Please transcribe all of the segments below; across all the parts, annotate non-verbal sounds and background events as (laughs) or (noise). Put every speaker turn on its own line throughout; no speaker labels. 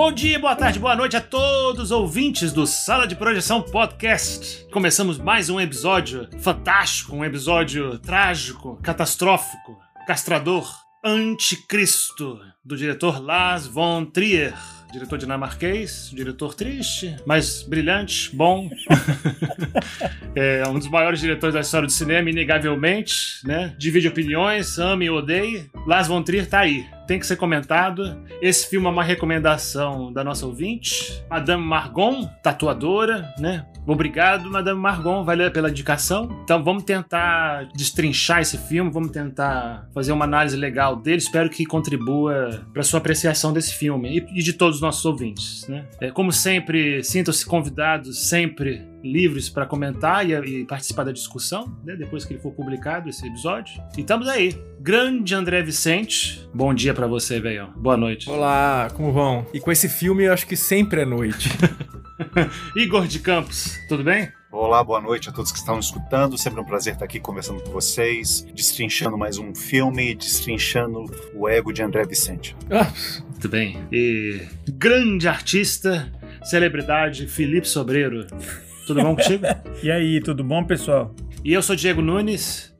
Bom dia, boa tarde, boa noite a todos os ouvintes do Sala de Projeção Podcast. Começamos mais um episódio fantástico, um episódio trágico, catastrófico, castrador, anticristo, do diretor Lars von Trier diretor dinamarquês, diretor triste, mas brilhante, bom. (laughs) é um dos maiores diretores da história do cinema, inegavelmente, né? Divide opiniões, ame e odeie. Lars von Trier tá aí tem que ser comentado. Esse filme é uma recomendação da nossa ouvinte, Madame Margon, tatuadora, né? Obrigado, Madame Margon, valeu pela indicação. Então vamos tentar destrinchar esse filme, vamos tentar fazer uma análise legal dele. Espero que contribua para sua apreciação desse filme e de todos os nossos ouvintes. Né? É, como sempre, sintam-se convidados sempre livres para comentar e, e, participar da discussão, né, depois que ele for publicado esse episódio. E estamos aí. Grande André Vicente, bom dia para você, velho. Boa noite.
Olá, como vão? E com esse filme eu acho que sempre é noite. (laughs)
Igor de Campos, tudo bem?
Olá, boa noite a todos que estão escutando. Sempre um prazer estar aqui conversando com vocês, destrinchando mais um filme, destrinchando o ego de André Vicente.
Ah, muito bem. E grande artista, celebridade, Felipe Sobreiro. Tudo bom contigo? (laughs)
e aí, tudo bom, pessoal?
E eu sou Diego Nunes.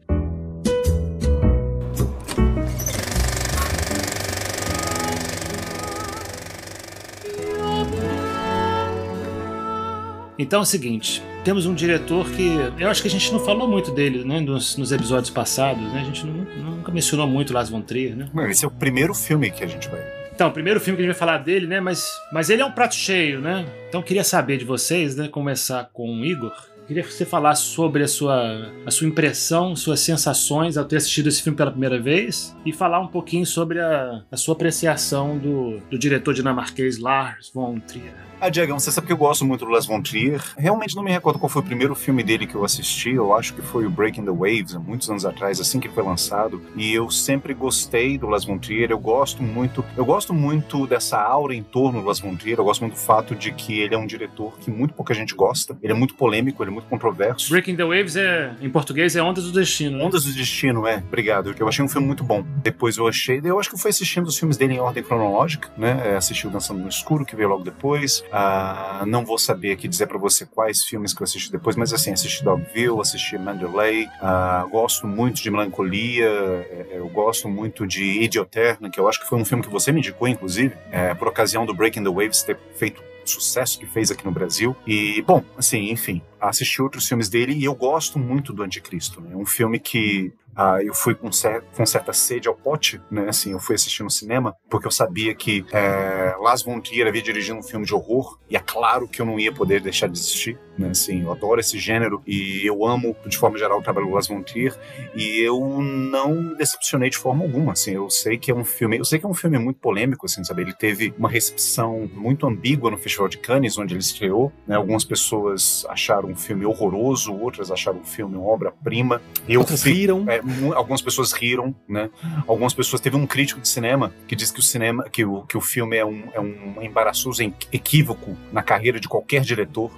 Então é o seguinte, temos um diretor que eu acho que a gente não falou muito dele, né, nos, nos episódios passados, né? A gente não, nunca mencionou muito Lars von Trier, né?
esse é o primeiro filme que a gente vai
então, o primeiro filme que a gente vai falar dele, né? Mas, mas ele é um prato cheio, né? Então, queria saber de vocês, né? Começar com o Igor. Queria que você falasse sobre a sua, a sua impressão, suas sensações ao ter assistido esse filme pela primeira vez e falar um pouquinho sobre a, a sua apreciação do, do diretor dinamarquês Lars von Trier.
Ah, Diego, você sabe que eu gosto muito do Les Von Trier. Realmente não me recordo qual foi o primeiro filme dele que eu assisti. Eu acho que foi o Breaking the Waves, há muitos anos atrás, assim que foi lançado. E eu sempre gostei do Les Von Trier. Eu gosto muito, eu gosto muito dessa aura em torno do Les Von Trier. Eu gosto muito do fato de que ele é um diretor que muito pouca gente gosta. Ele é muito polêmico, ele é muito controverso.
Breaking the Waves é, em português, é Ondas do Destino. Né?
Ondas do Destino, é. Obrigado. Eu achei um filme muito bom. Depois eu achei, eu acho que foi assistindo os filmes dele em ordem cronológica, né? É, assisti o Dançando no Escuro, que veio logo depois. Ah, não vou saber aqui dizer para você quais filmes que eu assisti depois, mas assim, assisti Dogville, assisti Mandalay, uh, gosto muito de Melancolia, é, eu gosto muito de Idioterna, que eu acho que foi um filme que você me indicou, inclusive, é, por ocasião do Breaking the Waves ter feito sucesso que fez aqui no Brasil. E, bom, assim, enfim, assisti outros filmes dele e eu gosto muito do Anticristo. Né? É um filme que ah, eu fui com, cer com, certa sede ao pote, né? Assim, eu fui assistir no cinema porque eu sabia que é, Lars von Trier havia dirigido um filme de horror e é claro que eu não ia poder deixar de assistir, né? Assim, eu adoro esse gênero e eu amo, de forma geral, o trabalho do Lars von Trier e eu não decepcionei de forma alguma, assim, eu sei que é um filme, eu sei que é um filme muito polêmico, assim, sabe? Ele teve uma recepção muito ambígua no Festival de Cannes, onde ele estreou, né? Algumas pessoas acharam um filme horroroso, outras acharam o filme uma obra-prima.
Outras riram.
É, algumas pessoas riram, né? Algumas pessoas teve um crítico de cinema que diz que o cinema, que o, que o filme é um, é um embaraçoso equívoco na carreira de qualquer diretor.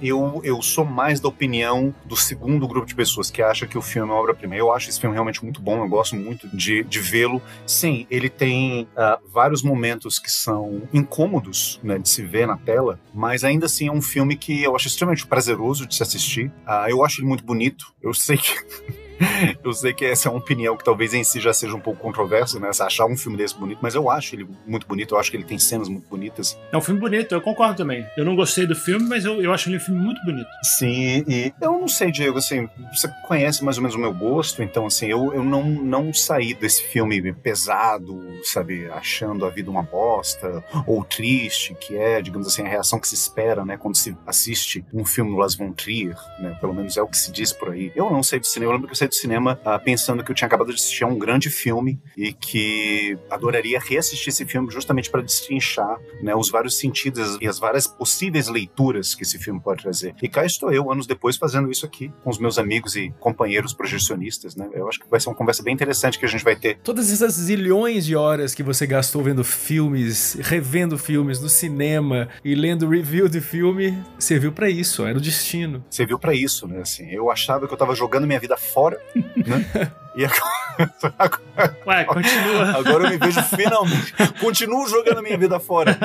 Eu, eu sou mais da opinião do segundo grupo de pessoas que acha que o filme é uma obra-prima. Eu acho esse filme realmente muito bom, eu gosto muito de, de vê-lo. Sim, ele tem uh, vários momentos que são incômodos né, de se ver na tela, mas ainda assim é um filme que eu acho extremamente prazeroso de se assistir. Uh, eu acho ele muito bonito. Eu sei que (laughs) (laughs) eu sei que essa é uma opinião que talvez em si já seja um pouco controversa, né? Achar um filme desse bonito, mas eu acho ele muito bonito, eu acho que ele tem cenas muito bonitas.
É um filme bonito, eu concordo também. Eu não gostei do filme, mas eu, eu acho ele um filme muito bonito.
Sim, e eu não sei, Diego, assim, você conhece mais ou menos o meu gosto, então, assim, eu, eu não, não saí desse filme pesado, sabe, achando a vida uma bosta, ou triste, que é, digamos assim, a reação que se espera, né, quando se assiste um filme do Las von Trier, né, pelo menos é o que se diz por aí. Eu não sei do cinema, eu lembro que eu saí do cinema uh, pensando que eu tinha acabado de assistir a um grande filme e que adoraria reassistir esse filme justamente para destrinchar né, os vários sentidos e as várias possíveis leituras que esse filme pode trazer. E cá estou eu, anos depois, fazendo isso aqui com os meus amigos e companheiros projecionistas. Né? Eu acho que vai ser uma conversa bem interessante que a gente vai ter.
Todas essas zilhões de horas que você gastou vendo filmes, revendo filmes no cinema e lendo review de filme, serviu para isso, era o destino.
Serviu para isso, né? Assim, eu achava que eu estava jogando minha vida fora né? E (laughs)
Ué, continua.
Agora eu me vejo finalmente. Continuo jogando minha vida fora.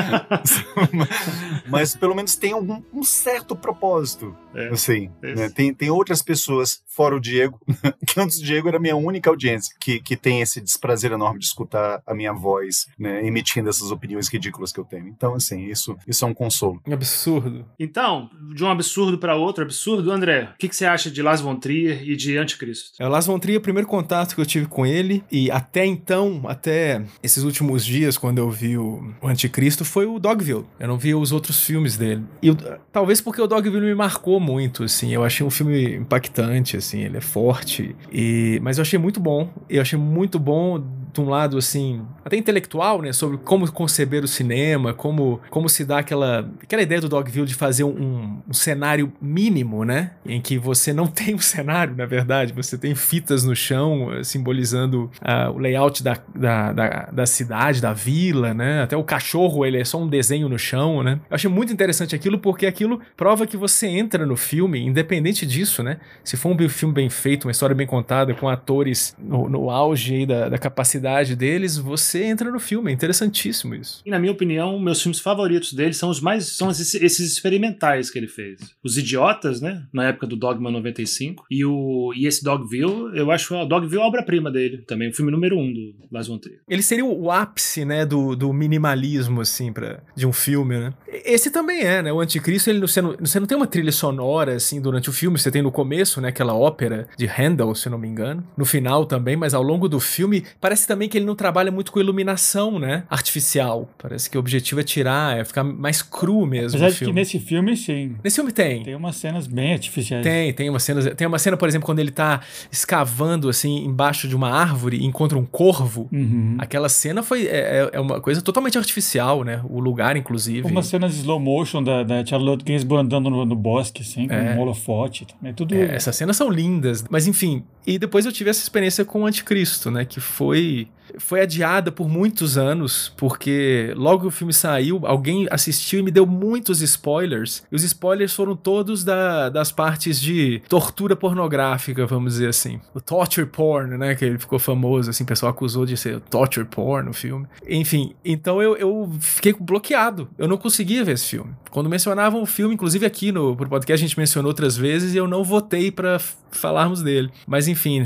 (laughs) Mas pelo menos tem algum, um certo propósito. É, assim, né? tem, tem outras pessoas, fora o Diego, (laughs) que antes do Diego era a minha única audiência, que, que tem esse desprazer enorme de escutar a minha voz, né? Emitindo essas opiniões ridículas que eu tenho. Então, assim, isso, isso é um consolo.
Absurdo.
Então, de um absurdo para outro absurdo, André, o que, que, você acha de Lars von Trier e de Anticristo?
É, o Lars von Trier, o primeiro contato que eu tive com ele, e até então, até esses últimos dias, quando eu vi o, o Anticristo, foi o Dogville. Eu não vi os outros filmes dele. E eu, talvez porque o Dogville me marcou muito, assim. Eu achei um filme impactante, assim. Ele é forte. E, mas eu achei muito bom. Eu achei muito bom de um lado, assim, até intelectual, né? Sobre como conceber o cinema, como, como se dá aquela, aquela ideia do Dogville de fazer um, um cenário mínimo, né? Em que você não (laughs) tem um cenário, na verdade. Você tem fitas no chão eh, simbolizando uh, o layout da, da, da, da, cidade, da vila, né? Até o cachorro, ele é só um desenho no chão, né? Eu achei muito interessante aquilo porque aquilo prova que você entra no filme, independente disso, né? Se for um filme bem feito, uma história bem contada, com atores no, no auge da, da capacidade deles, você entra no filme. É interessantíssimo isso.
E na minha opinião, meus filmes favoritos dele são os mais são esses, esses experimentais que ele fez. Os Idiotas, né? Na época do Dogma 95. E, o, e esse Dogville, eu acho o Dogville a obra-prima dele também. O filme número um do Lars von Trier.
Ele seria o ápice, né? Do, do minimalismo, assim, pra, de um filme, né? Esse também é, né? O Anticristo, ele, você, não, você não tem uma trilha sonora, assim, durante o filme. Você tem no começo, né? Aquela ópera de Handel, se não me engano. No final também, mas ao longo do filme, parece também que ele não trabalha muito com iluminação, né? Artificial. Parece que o objetivo é tirar, é ficar mais cru mesmo.
Apesar de que nesse filme, sim.
Nesse filme tem.
Tem umas cenas bem artificiais.
Tem, tem umas cenas. Tem uma cena, por exemplo, quando ele tá escavando, assim, embaixo de uma árvore e encontra um corvo. Uhum. Aquela cena foi. É, é, é uma coisa totalmente artificial, né? O lugar, inclusive.
Umas cenas de slow motion da, da Charlotte Gainsbourg andando no, no, bosque, assim, com é. um holofote. É tudo.
É, essas cenas são lindas. Mas enfim. E depois eu tive essa experiência com o Anticristo, né? Que foi see foi adiada por muitos anos, porque logo que o filme saiu, alguém assistiu e me deu muitos spoilers. E os spoilers foram todos da, das partes de tortura pornográfica, vamos dizer assim. O torture porn, né? Que ele ficou famoso, assim, o pessoal acusou de ser torture porn no filme. Enfim, então eu, eu fiquei bloqueado. Eu não conseguia ver esse filme. Quando mencionavam o filme, inclusive aqui no pro podcast a gente mencionou outras vezes e eu não votei para falarmos dele. Mas enfim,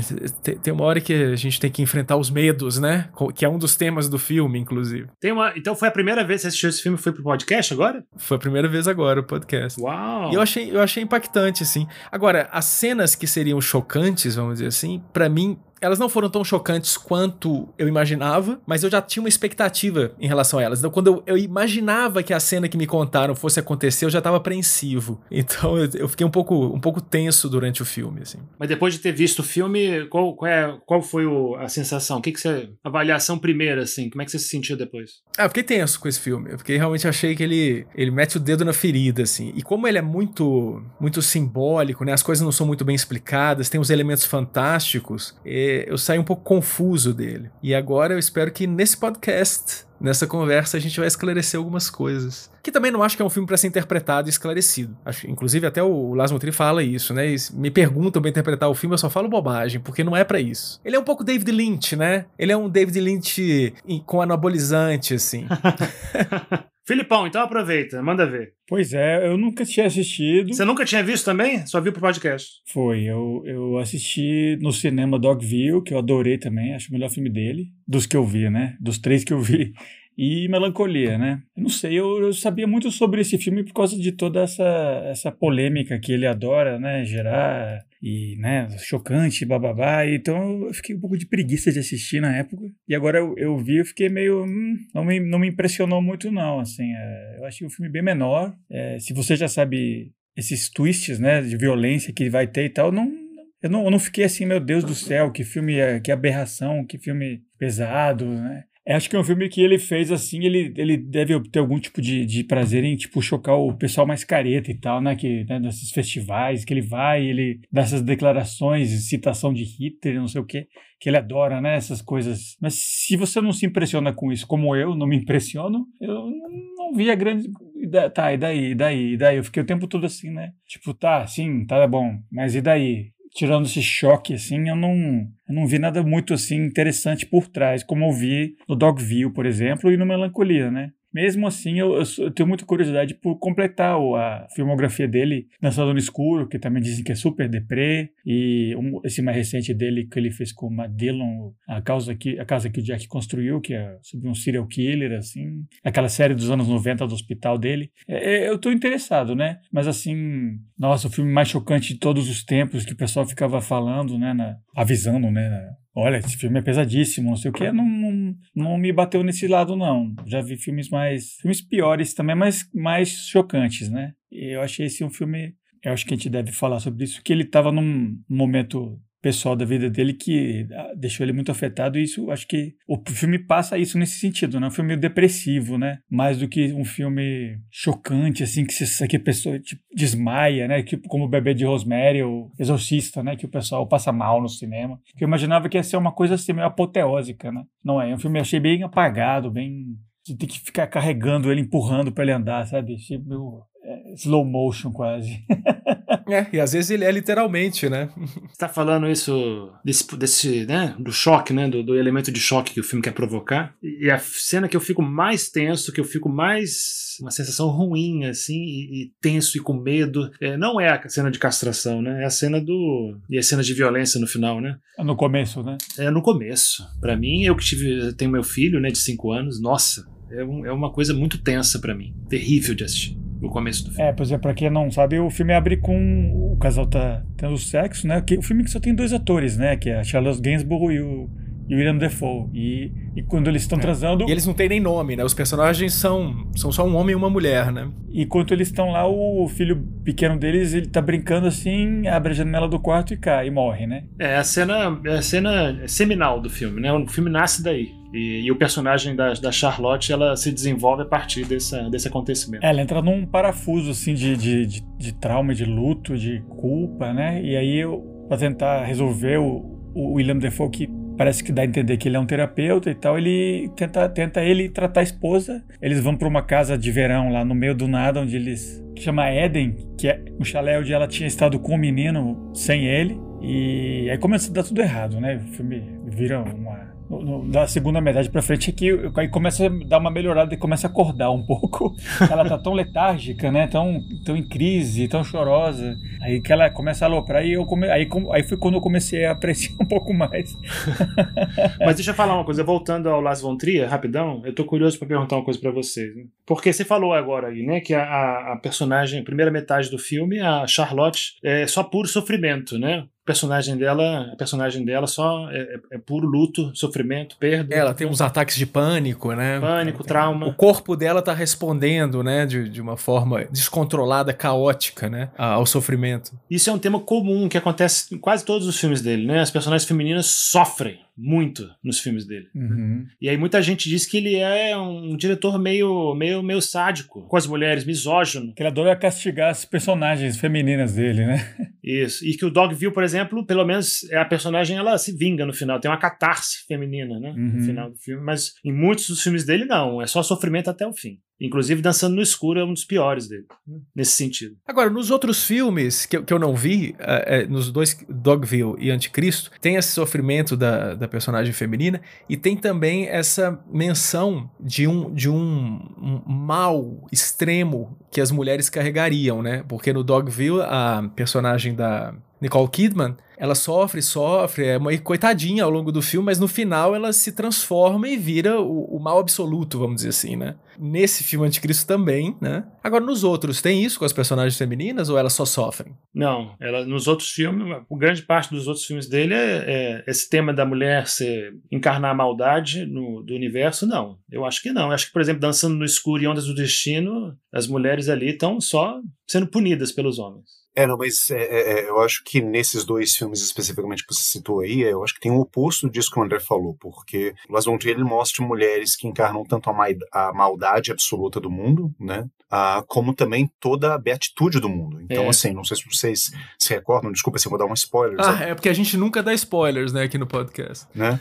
tem uma hora que a gente tem que enfrentar os medos, né? Que é um dos temas do filme, inclusive.
Tem uma... Então foi a primeira vez que você assistiu esse filme foi pro podcast agora?
Foi a primeira vez agora, o podcast.
Uau!
E eu achei, eu achei impactante, assim. Agora, as cenas que seriam chocantes, vamos dizer assim, para mim elas não foram tão chocantes quanto eu imaginava, mas eu já tinha uma expectativa em relação a elas. Então, quando eu, eu imaginava que a cena que me contaram fosse acontecer, eu já estava apreensivo. (laughs) Então, eu, eu, fiquei um pouco, um pouco tenso durante o filme, assim.
Mas depois de ter visto o filme, qual, qual, é, qual foi o, a sensação? O que, que você. avaliação primeira, assim? Como é que você se sentiu depois?
Ah, eu fiquei tenso com esse filme. Eu fiquei realmente achei que ele, ele mete o dedo na ferida, assim. E como ele é muito, muito simbólico, né? As coisas não são muito bem explicadas, tem uns elementos fantásticos. Eu saí um pouco confuso dele. E agora eu espero que nesse podcast nessa conversa a gente vai esclarecer algumas coisas. Que também não acho que é um filme para ser interpretado e esclarecido. Acho, inclusive, até o Lars Trier fala isso, né? E me perguntam pra interpretar o filme, eu só falo bobagem, porque não é para isso. Ele é um pouco David Lynch, né? Ele é um David Lynch com anabolizante, assim. (laughs)
Filipão, então aproveita, manda ver.
Pois é, eu nunca tinha assistido.
Você nunca tinha visto também? Só viu pro podcast?
Foi, eu, eu assisti no cinema Dogville, que eu adorei também, acho o melhor filme dele, dos que eu vi, né? Dos três que eu vi e Melancolia, né? Eu não sei, eu, eu, sabia muito sobre esse filme por causa de toda essa, essa polêmica que ele adora, né, gerar e, né, chocante, bababá, então eu fiquei um pouco de preguiça de assistir na época, e agora eu, eu vi, eu fiquei meio, hum, não, me, não me impressionou muito não, assim, é, eu achei o filme bem menor, é, se você já sabe esses twists, né, de violência que vai ter e tal, não, eu não, eu não fiquei assim, meu Deus do céu, que filme, é, que aberração, que filme pesado, né? É, acho que é um filme que ele fez assim, ele, ele deve ter algum tipo de, de prazer em, tipo, chocar o pessoal mais careta e tal, né? Que, né, nesses festivais que ele vai, ele dá essas declarações, citação de Hitler, não sei o quê, que ele adora, né? Essas coisas. Mas se você não se impressiona com isso, como eu não me impressiono, eu não vi a grande. Tá, e daí, e daí, e daí? Eu fiquei o tempo todo assim, né? Tipo, tá, sim, tá bom, mas e daí? Tirando esse choque, assim, eu não, eu não vi nada muito assim interessante por trás, como eu vi no Dogville, por exemplo, e no Melancolia, né? Mesmo assim, eu, eu, eu, tenho muita curiosidade por completar a filmografia dele, Dançando no Escuro, que também dizem que é super deprê, e um, esse mais recente dele que ele fez com o Madelon, a, causa que, a Casa que o Jack Construiu, que é sobre um serial killer, assim, aquela série dos anos 90 do hospital dele. É, é, eu tô interessado, né? Mas assim, nossa, o filme mais chocante de todos os tempos que o pessoal ficava falando, né, na, avisando, né, olha, esse filme é pesadíssimo, não sei o que, não, não, não, me bateu nesse lado, não. Já vi filmes mais. filmes piores também, mas mais chocantes, né? E eu achei esse um filme. Eu acho que a gente deve falar sobre isso, que ele estava num momento pessoal da vida dele que ah, deixou ele muito afetado e isso acho que o filme passa isso nesse sentido, né? Um filme depressivo, né? Mais do que um filme chocante assim que, se, que a pessoa tipo, desmaia, né? Tipo como o Bebê de Rosemary ou Exorcista, né? Que o pessoal passa mal no cinema. Que eu imaginava que ia ser uma coisa assim meio apoteósica, né? Não é, é um filme eu achei bem apagado, bem você tem que ficar carregando ele, empurrando para ele andar, sabe? Tipo, é, slow motion quase. (laughs)
É, e às vezes ele é literalmente, né?
Você tá falando isso desse, desse né, do choque, né, do, do, elemento de choque que o filme quer provocar. E a cena que eu fico mais tenso, que eu fico mais uma sensação ruim assim e, e tenso e com medo, é, não é a cena de castração, né? É a cena do e a cena de violência no final, né?
É no começo, né?
É no começo. Para mim, eu que tive tenho meu filho, né, de 5 anos, nossa, é, um, é uma coisa muito tensa para mim, terrível de assistir no começo do filme.
É, pois é, pra quem não sabe, o filme abre com o casal tá tendo sexo, né? O filme que só tem dois atores, né? Que é a Charlotte Gainsbourg e o, e o William Defoe. E, e quando eles estão é. transando.
E eles não têm nem nome, né? Os personagens são, são só um homem e uma mulher, né?
E enquanto eles estão lá, o filho pequeno deles, ele tá brincando assim, abre a janela do quarto e cai e morre, né?
É a cena, é a cena seminal do filme, né? O filme nasce daí. E, e, o personagem da, da, Charlotte ela se desenvolve a partir desse, desse acontecimento.
Ela entra num parafuso assim de, de, de, de trauma, de luto, de culpa, né? E aí, para tentar resolver, o, o William Defoe, que parece que dá a entender que ele é um terapeuta e tal, ele tenta, tenta ele tratar a esposa. Eles vão para uma casa de verão lá no meio do nada, onde eles. que chama Eden, que é um chalé onde ela tinha estado com o menino sem ele. E aí começa a dar tudo errado, né? O filme vira uma no, da segunda metade pra frente é que aí começa a dar uma melhorada e começa a acordar um (laughs) pouco. Ela tá tão letárgica, né? Tão, tão em crise, tão chorosa. Aí que ela começa a aloprar e eu come, aí, aí foi quando eu comecei a apreciar um pouco mais. (laughs)
Mas deixa eu falar uma coisa, voltando ao Las Von rapidão, eu tô curioso para perguntar uma coisa para vocês. Né? Porque você falou agora aí, né, que a, a personagem, primeira metade do filme, a Charlotte, é só puro sofrimento, né? Personagem dela, a personagem dela só é, é, é, puro luto, sofrimento, perda.
Ela tem uns ataques de pânico, né?
Pânico, trauma.
O corpo dela tá respondendo, né, de, de uma forma descontrolada, caótica, né, ao sofrimento.
Isso é um tema comum que acontece em quase todos os filmes dele, né? As personagens femininas sofrem muito nos filmes dele.
Uhum.
E aí muita gente diz que ele é um diretor meio, meio, meio sádico com as mulheres, misógino.
Que ele adora castigar as personagens femininas dele, né?
Isso. E que o Dogville, por exemplo, pelo menos é a personagem ela se vinga no final, tem uma catarse feminina, né? Uhum. No final do filme, mas em muitos dos filmes dele não, é só sofrimento até o fim. Inclusive, Dançando no Escuro é um dos piores dele, nesse sentido.
Agora, nos outros filmes que, que eu não vi, é, é, nos dois, Dogville e Anticristo, tem esse sofrimento da, da personagem feminina e tem também essa menção de um, de um, um mal extremo que as mulheres carregariam, né? Porque no Dogville, a personagem da Nicole Kidman, ela sofre, sofre, é uma coitadinha ao longo do filme, mas no final ela se transforma e vira o, o mal absoluto, vamos dizer assim, né? Nesse filme Anticristo também, né? Agora, nos outros, tem isso com as personagens femininas ou elas só sofrem?
Não, ela, nos outros filmes, grande parte dos outros filmes dele é, é esse tema da mulher ser, encarnar a maldade no, do universo, não. Eu acho que não. Eu acho que, por exemplo, Dançando no Escuro e Ondas do Destino, as mulheres ali estão só sendo punidas pelos homens.
É, não, mas é, é, é, eu acho que nesses dois filmes especificamente que você citou aí, eu acho que tem o oposto disso que o André falou, porque o Las Von ele mostra mulheres que encarnam tanto a, a maldade absoluta do mundo, né, a, como também toda a beatitude do mundo. Então, é. assim, não sei se vocês se recordam, desculpa se eu vou dar um spoiler.
Ah, é porque a gente nunca dá spoilers, né, aqui no podcast.
Né?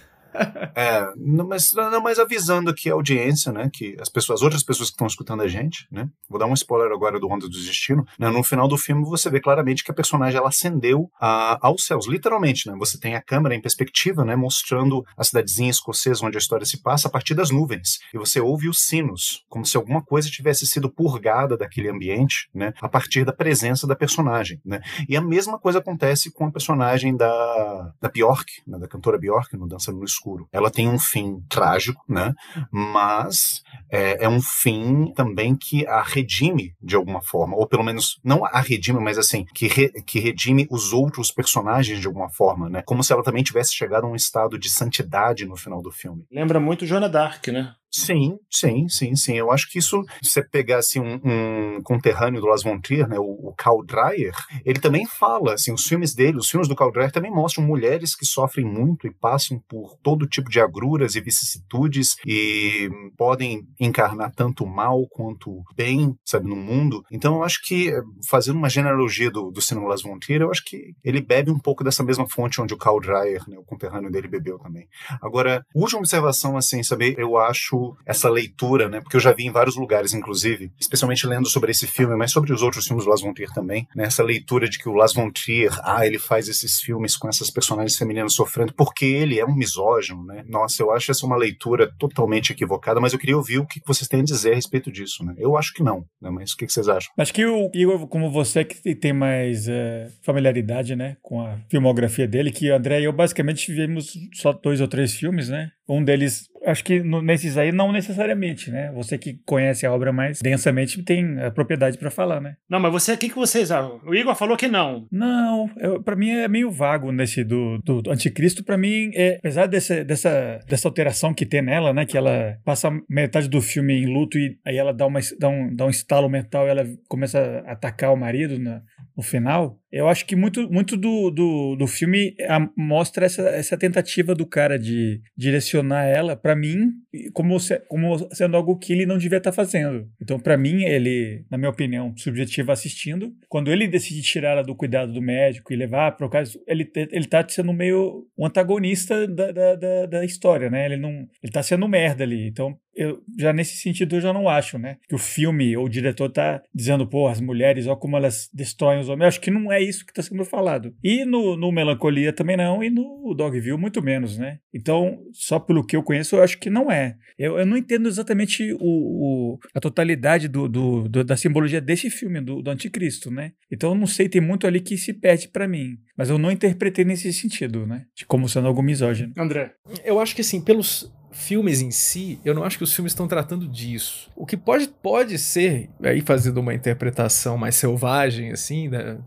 É, não, mas, não, mas avisando aqui a audiência, né? Que as pessoas, as outras pessoas que estão escutando a gente, né? Vou dar um spoiler agora do Onda do Destino. Né, no final do filme você vê claramente que a personagem ela ascendeu a, aos céus, literalmente, né? Você tem a câmera em perspectiva, né? Mostrando a cidadezinha escocesa onde a história se passa a partir das nuvens. E você ouve os sinos, como se alguma coisa tivesse sido purgada daquele ambiente, né? A partir da presença da personagem, né? E a mesma coisa acontece com a personagem da, da Bjork, né? da cantora Bjork, no Dançando no Escuro. Ela tem um fim trágico, né? Mas é, é um fim também que a redime de alguma forma, ou pelo menos não a redime, mas assim, que, re, que redime os outros personagens de alguma forma, né? Como se ela também tivesse chegado a um estado de santidade no final do filme.
Lembra muito Joana Dark, né?
Sim, sim, sim, sim. Eu acho que isso, se você pegasse um, um conterrâneo do Las von né, o, o Dreyer, ele também fala, assim, os filmes dele, os filmes do Karl Dreyer também mostram mulheres que sofrem muito e passam por todo tipo de agruras e vicissitudes e podem encarnar tanto mal quanto bem, sabe, no mundo. Então eu acho que, fazendo uma genealogia do, do cinema Las von eu acho que ele bebe um pouco dessa mesma fonte onde o Karl Dreyer, né, o conterrâneo dele, bebeu também. Agora, última observação, assim, sabe, eu acho essa leitura, né? Porque eu já vi em vários lugares, inclusive, especialmente lendo sobre esse filme, mas sobre os outros filmes do Las von Trier também, né? Essa leitura de que o Las von Trier, ah, ele faz esses filmes com essas personagens femininas sofrendo porque ele é um misógino, né? Nossa, eu acho essa uma leitura totalmente equivocada, mas eu queria ouvir o que vocês têm a dizer a respeito disso, né? Eu acho que não, né? Mas o que vocês acham?
Acho que o Igor, como você que tem mais é, familiaridade, né, com a filmografia dele, que o André e eu basicamente vimos só dois ou três filmes, né? Um deles acho que nesses aí não necessariamente, né? Você que conhece a obra mais densamente tem a propriedade para falar, né?
Não, mas você, o que, que vocês acham? O Igor falou que não.
Não, para mim é meio vago nesse do, do, do anticristo. Para mim, é, apesar dessa, dessa, dessa alteração que tem nela, né? Que ela passa metade do filme em luto e aí ela dá, uma, dá, um, dá um estalo mental e ela começa a atacar o marido na, no final. Eu acho que muito, muito do, do, do filme mostra essa, essa tentativa do cara de direcionar ela, para mim, como, se, como sendo algo que ele não devia estar tá fazendo. Então, para mim, ele, na minha opinião, subjetiva assistindo, quando ele decide tirar ela do cuidado do médico e levar para o caso, ele, ele tá sendo meio um antagonista da, da, da, da história, né? Ele não. Ele tá sendo merda ali. Então, eu já nesse sentido eu já não acho, né? Que o filme ou o diretor tá dizendo, pô, as mulheres, ó como elas destroem os homens. Eu acho que não é isso que tá sendo falado. E no, no Melancolia também não, e no Dogville muito menos, né? Então, só pelo que eu conheço, eu acho que não é. Eu, eu não entendo exatamente o, o a totalidade do, do, do, da simbologia desse filme, do, do Anticristo, né? Então, eu não sei, tem muito ali que se perde para mim. Mas eu não interpretei nesse sentido, né? De como sendo algo misógino.
André.
Eu acho que assim, pelos filmes em si, eu não acho que os filmes estão tratando disso. O que pode, pode ser, aí fazendo uma interpretação mais selvagem, assim, da,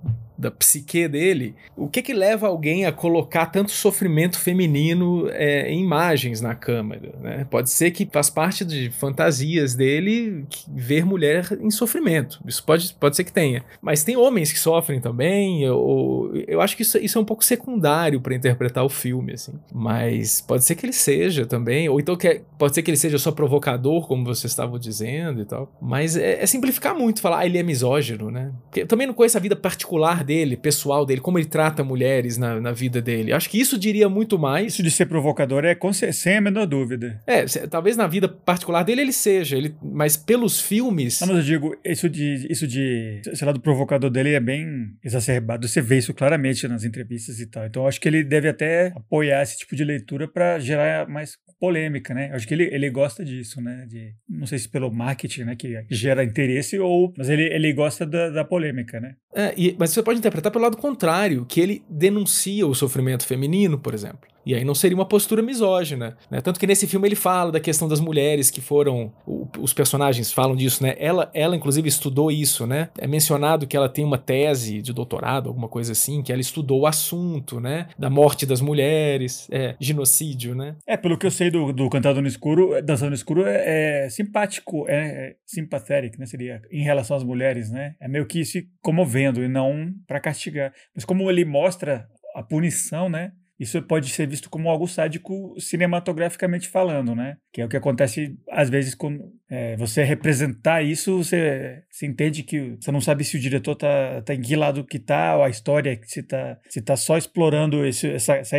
da psique dele, o que que leva alguém a colocar tanto sofrimento feminino é, em imagens na câmera? Né? Pode ser que faz parte de fantasias dele ver mulher em sofrimento. Isso pode, pode ser que tenha. Mas tem homens que sofrem também. Eu, eu acho que isso, isso é um pouco secundário para interpretar o filme, assim. Mas pode ser que ele seja também. Ou então que, pode ser que ele seja só provocador, como vocês estavam dizendo e tal. Mas é, é simplificar muito falar, ah, ele é misógino, né? Porque eu também não conheço a vida particular dele dele, pessoal dele, como ele trata mulheres na, na vida dele. Acho que isso diria muito mais.
Isso de ser provocador é com, sem a menor dúvida.
É, talvez na vida particular dele ele seja, ele, mas pelos filmes.
Não, mas eu digo, isso de, isso de, sei lá, do provocador dele é bem exacerbado. Você vê isso claramente nas entrevistas e tal. Então acho que ele deve até apoiar esse tipo de leitura para gerar mais polêmica, né? Acho que ele, ele gosta disso, né? De, não sei se pelo marketing, né? Que gera interesse ou... Mas ele, ele gosta da, da polêmica, né?
É, e, mas você pode interpretar pelo lado contrário, que ele denuncia o sofrimento feminino, por exemplo. E aí não seria uma postura misógina, né? Tanto que nesse filme ele fala da questão das mulheres que foram. O, os personagens falam disso, né? Ela, ela, inclusive, estudou isso, né? É mencionado que ela tem uma tese de doutorado, alguma coisa assim, que ela estudou o assunto, né? Da morte das mulheres, é, genocídio, né?
É, pelo que eu sei do, do Cantado no Escuro, Dançando no Escuro é, é simpático, é, é simpatético, né? Seria em relação às mulheres, né? É meio que se comovendo e não para castigar. Mas como ele mostra a punição, né? Isso pode ser visto como algo sádico cinematograficamente falando, né? Que é o que acontece às vezes com é, você representar isso, você, você entende que você não sabe se o diretor tá, tá em que lado que tá, ou a história, se tá, se tá só explorando esse, essa, essa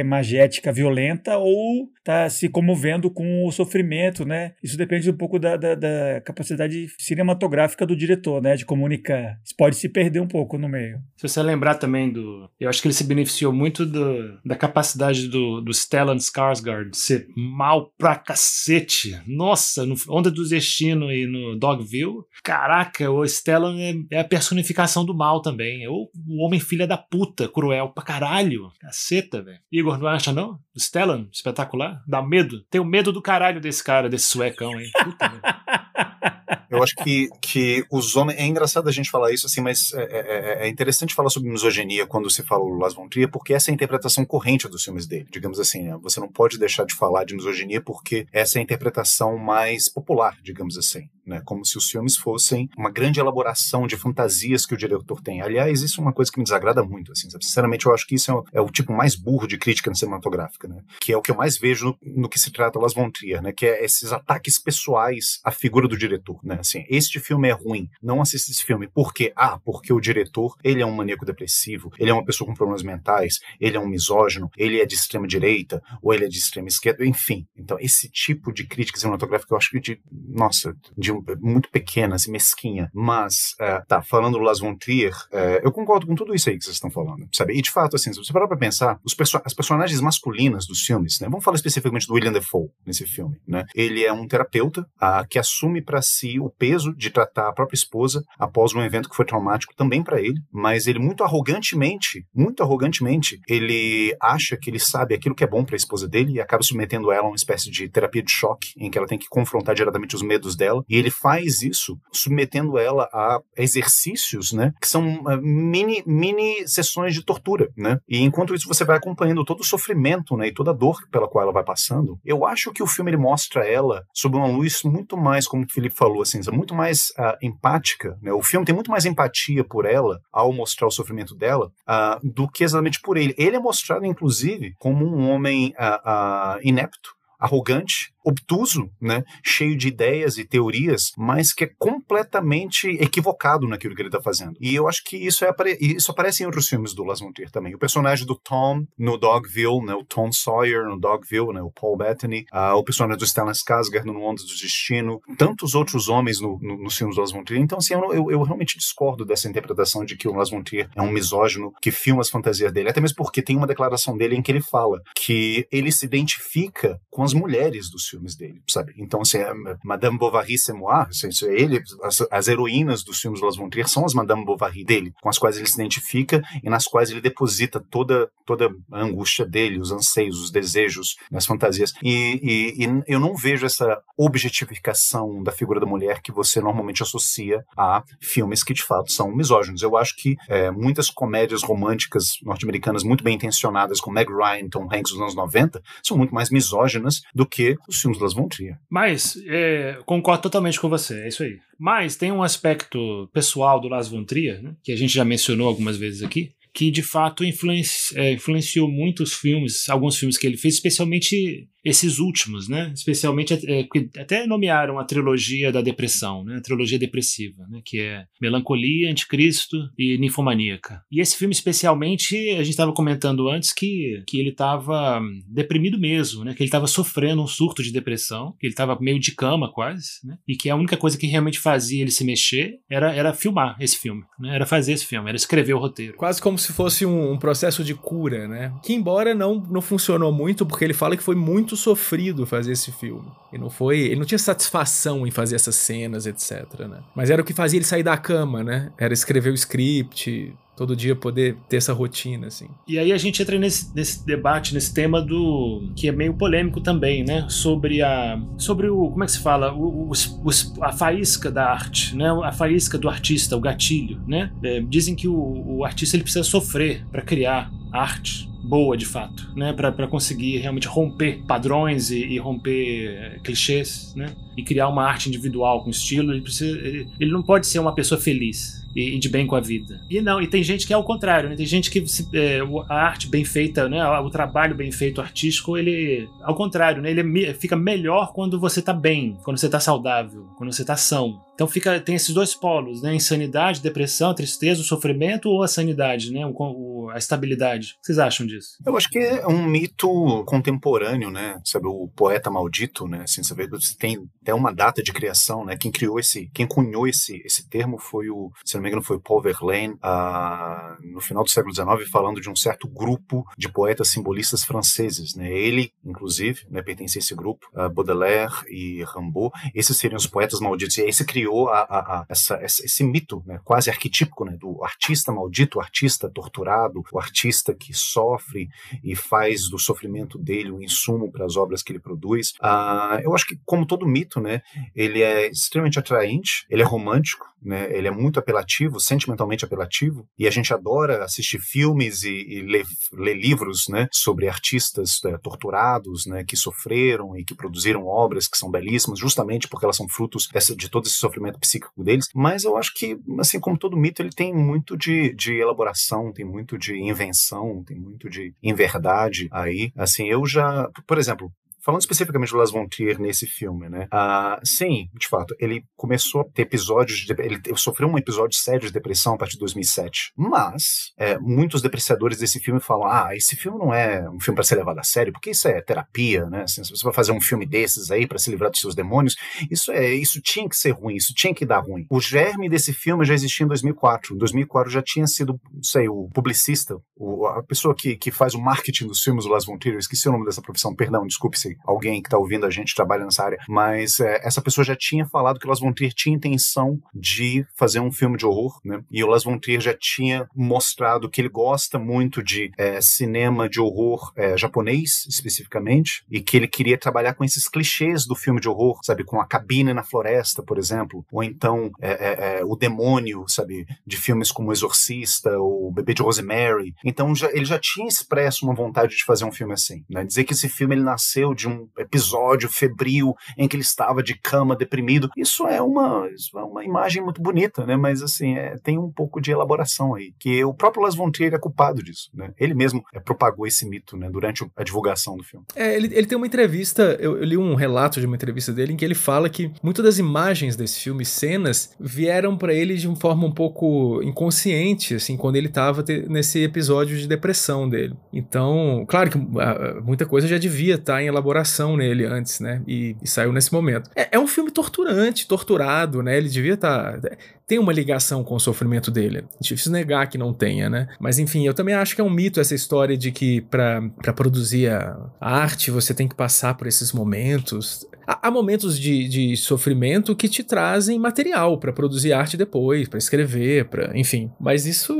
violenta ou tá se comovendo com o sofrimento, né? Isso depende um pouco da, da, da capacidade cinematográfica do diretor, né? De comunicar. Isso pode se perder um pouco no meio.
Se você lembrar também do. Eu acho que ele se beneficiou muito do, da capacidade do, do Stellan Skarsgård ser mal pra cacete. Nossa, no Onda do Destino e no Dogville. Caraca, o Stellan é, é a personificação do mal também. É o, o homem filha da puta, cruel pra caralho. Caceta, velho. Igor, não acha não? Stellan, espetacular. Dá medo. Tenho medo do caralho desse cara, desse suecão aí. Puta. (laughs)
Eu acho que, que os homens. É engraçado a gente falar isso, assim, mas é, é, é interessante falar sobre misoginia quando se fala o Las von Trier, porque essa é a interpretação corrente dos filmes dele. Digamos assim, né? Você não pode deixar de falar de misoginia porque essa é a interpretação mais popular, digamos assim. Né? Como se os filmes fossem uma grande elaboração de fantasias que o diretor tem. Aliás, isso é uma coisa que me desagrada muito. Assim, Sinceramente, eu acho que isso é o, é o tipo mais burro de crítica cinematográfica, né? Que é o que eu mais vejo no, no que se trata Las von Trier, né? Que é esses ataques pessoais à figura do diretor, né? Assim, este filme é ruim, não assista esse filme. Por quê? Ah, porque o diretor, ele é um maníaco depressivo, ele é uma pessoa com problemas mentais, ele é um misógino, ele é de extrema direita, ou ele é de extrema esquerda, enfim. Então, esse tipo de crítica cinematográfica eu acho que de, nossa, de muito pequena, assim, mesquinha. Mas, uh, tá, falando do Las von Trier, uh, eu concordo com tudo isso aí que vocês estão falando, sabe? E de fato, assim, se você parar pra pensar, os perso as personagens masculinas dos filmes, né? Vamos falar especificamente do William Defoe nesse filme, né? Ele é um terapeuta uh, que assume para si o peso de tratar a própria esposa após um evento que foi traumático também para ele, mas ele muito arrogantemente, muito arrogantemente, ele acha que ele sabe aquilo que é bom para a esposa dele e acaba submetendo ela a uma espécie de terapia de choque em que ela tem que confrontar diretamente os medos dela e ele faz isso submetendo ela a exercícios, né, que são uh, mini mini sessões de tortura, né? E enquanto isso você vai acompanhando todo o sofrimento, né, e toda a dor pela qual ela vai passando. Eu acho que o filme ele mostra ela sob uma luz muito mais, como o Felipe falou, assim, muito mais uh, empática. Né? O filme tem muito mais empatia por ela ao mostrar o sofrimento dela uh, do que exatamente por ele. Ele é mostrado, inclusive, como um homem uh, inepto, arrogante, obtuso, né, cheio de ideias e teorias, mas que é completamente equivocado naquilo que ele está fazendo. E eu acho que isso, é, isso aparece em outros filmes do Las von Trier também. O personagem do Tom no Dogville, né, o Tom Sawyer no Dogville, né, o Paul Bettany, uh, o personagem do Stellan Skarsgård no Ondas do Destino, tantos outros homens no, no, nos filmes do Las von Trier. Então, assim, eu, eu, eu, realmente discordo dessa interpretação de que o Las von Trier é um misógino que filma as fantasias dele, até mesmo porque tem uma declaração dele em que ele fala que ele se identifica com as mulheres dos filmes dele, sabe? Então, assim, é, Madame Bovary moi, assim, ele, as, as, heroínas dos filmes de Las von são as Madame Bovary dele, com as quais ele se identifica e nas quais ele deposita toda, toda a angústia dele, os anseios, os desejos, as fantasias. E, e, e eu não vejo essa objetificação da figura da mulher que você normalmente associa a filmes que de fato são misóginos. Eu acho que é, muitas comédias românticas norte-americanas muito bem intencionadas, com Meg Ryan, Tom Hanks dos anos 90, são muito mais misóginas do que os filmes das Von Trier.
Mas, é, concordo totalmente com você, é isso aí. Mas tem um aspecto pessoal do Las Von Trier, né, que a gente já mencionou algumas vezes aqui, que de fato influenci, é, influenciou muitos filmes, alguns filmes que ele fez, especialmente esses últimos, né? Especialmente é, até nomearam a trilogia da depressão, né? A trilogia depressiva, né? Que é Melancolia, Anticristo e Ninfomaníaca. E esse filme especialmente, a gente estava comentando antes que, que ele estava deprimido mesmo, né? Que ele estava sofrendo um surto de depressão, que ele estava meio de cama quase, né? E que a única coisa que realmente fazia ele se mexer era, era filmar esse filme, né? Era fazer esse filme, era escrever o roteiro.
Quase como se fosse um, um processo de cura, né? Que embora não, não funcionou muito, porque ele fala que foi muito muito sofrido fazer esse filme. E não foi, ele não tinha satisfação em fazer essas cenas, etc, né? Mas era o que fazia ele sair da cama, né? Era escrever o script, todo dia poder ter essa rotina, assim.
E aí a gente entra nesse, nesse debate, nesse tema do que é meio polêmico também, né? Sobre a, sobre o, como é que se fala, o, o, a faísca da arte, né? A faísca do artista, o gatilho, né? É, dizem que o, o artista ele precisa sofrer para criar arte boa de fato, né? Para conseguir realmente romper padrões e, e romper é, clichês, né? E criar uma arte individual com estilo. Ele, precisa, ele, ele não pode ser uma pessoa feliz e, e, de bem com a vida. E não, e tem gente que é o contrário, né? Tem gente que se, é, a arte bem feita, né? O trabalho bem feito artístico, ele ao contrário, né? Ele é, fica melhor quando você tá bem, quando você tá saudável, quando você tá são. Então fica tem esses dois polos, né? Insanidade, depressão, tristeza, o sofrimento ou a sanidade, né? O, o, a estabilidade. O que vocês acham disso?
Eu acho que é um mito contemporâneo, né? Sabe o poeta maldito, né? Assim, você vê, tem até uma data de criação, né? Quem criou esse, quem cunhou esse esse termo foi o, se não me engano, foi Paul Verlaine, ah, no final do século XIX, falando de um certo grupo de poetas simbolistas franceses, né? Ele, inclusive, né? Pertencia a esse grupo, ah, Baudelaire e Rimbaud. Esses seriam os poetas malditos. E aí se criou a, a, a, essa, esse mito, né? Quase arquetípico, né? Do artista maldito, o artista torturado, o artista que sofre e faz do sofrimento dele um insumo para as obras que ele produz. Ah, eu acho que, como todo mito, né? Ele é extremamente atraente, ele é romântico, né? Ele é muito apelativo, sentimentalmente apelativo, e a gente adora assistir filmes e, e ler, ler, livros, né? Sobre artistas é, torturados, né? Que sofreram e que produziram obras que são belíssimas, justamente porque elas são frutos dessa, de todo esse sofrimento psíquico deles. Mas eu acho que, assim como todo mito, ele tem muito de, de elaboração, tem muito de invenção, tem muito de inverdade aí. Assim, eu já, por exemplo, Falando especificamente do Las Trier nesse filme, né? Ah, sim, de fato, ele começou a ter episódios de. Ele sofreu um episódio sério de depressão a partir de 2007. Mas, é, muitos depreciadores desse filme falam: ah, esse filme não é um filme para ser levado a sério, porque isso é terapia, né? Assim, se você vai fazer um filme desses aí para se livrar dos seus demônios, isso é isso tinha que ser ruim, isso tinha que dar ruim. O germe desse filme já existia em 2004. Em 2004 já tinha sido, não sei, o publicista, o, a pessoa que, que faz o marketing dos filmes do Las Von Trier, esqueci o nome dessa profissão, perdão, desculpe se alguém que está ouvindo a gente trabalha nessa área, mas é, essa pessoa já tinha falado que o Las Von Trier tinha intenção de fazer um filme de horror, né? E o Las Von Trier já tinha mostrado que ele gosta muito de é, cinema de horror é, japonês, especificamente, e que ele queria trabalhar com esses clichês do filme de horror, sabe? Com a cabine na floresta, por exemplo, ou então é, é, é, o demônio, sabe? De filmes como O Exorcista ou O Bebê de Rosemary. Então já, ele já tinha expresso uma vontade de fazer um filme assim, né? Dizer que esse filme ele nasceu de um episódio febril em que ele estava de cama, deprimido. Isso é uma, isso é uma imagem muito bonita, né? Mas assim, é, tem um pouco de elaboração aí, que o próprio Las Trier é culpado disso, né? Ele mesmo é, propagou esse mito, né? Durante a divulgação do filme.
É, ele, ele tem uma entrevista, eu, eu, li um relato de uma entrevista dele em que ele fala que muitas das imagens desse filme, cenas, vieram para ele de uma forma um pouco inconsciente, assim, quando ele estava nesse episódio de depressão dele. Então, claro que uh, muita coisa já devia estar tá em elaboração nele antes, né? E, e saiu nesse momento. É, é, um filme torturante, torturado, né? Ele devia estar. Tá, tem uma ligação com o sofrimento dele. É difícil negar que não tenha, né? Mas enfim, eu também acho que é um mito essa história de que para produzir a arte você tem que passar por esses momentos. Há, momentos de, de sofrimento que te trazem material para produzir arte depois, para escrever, para enfim. Mas isso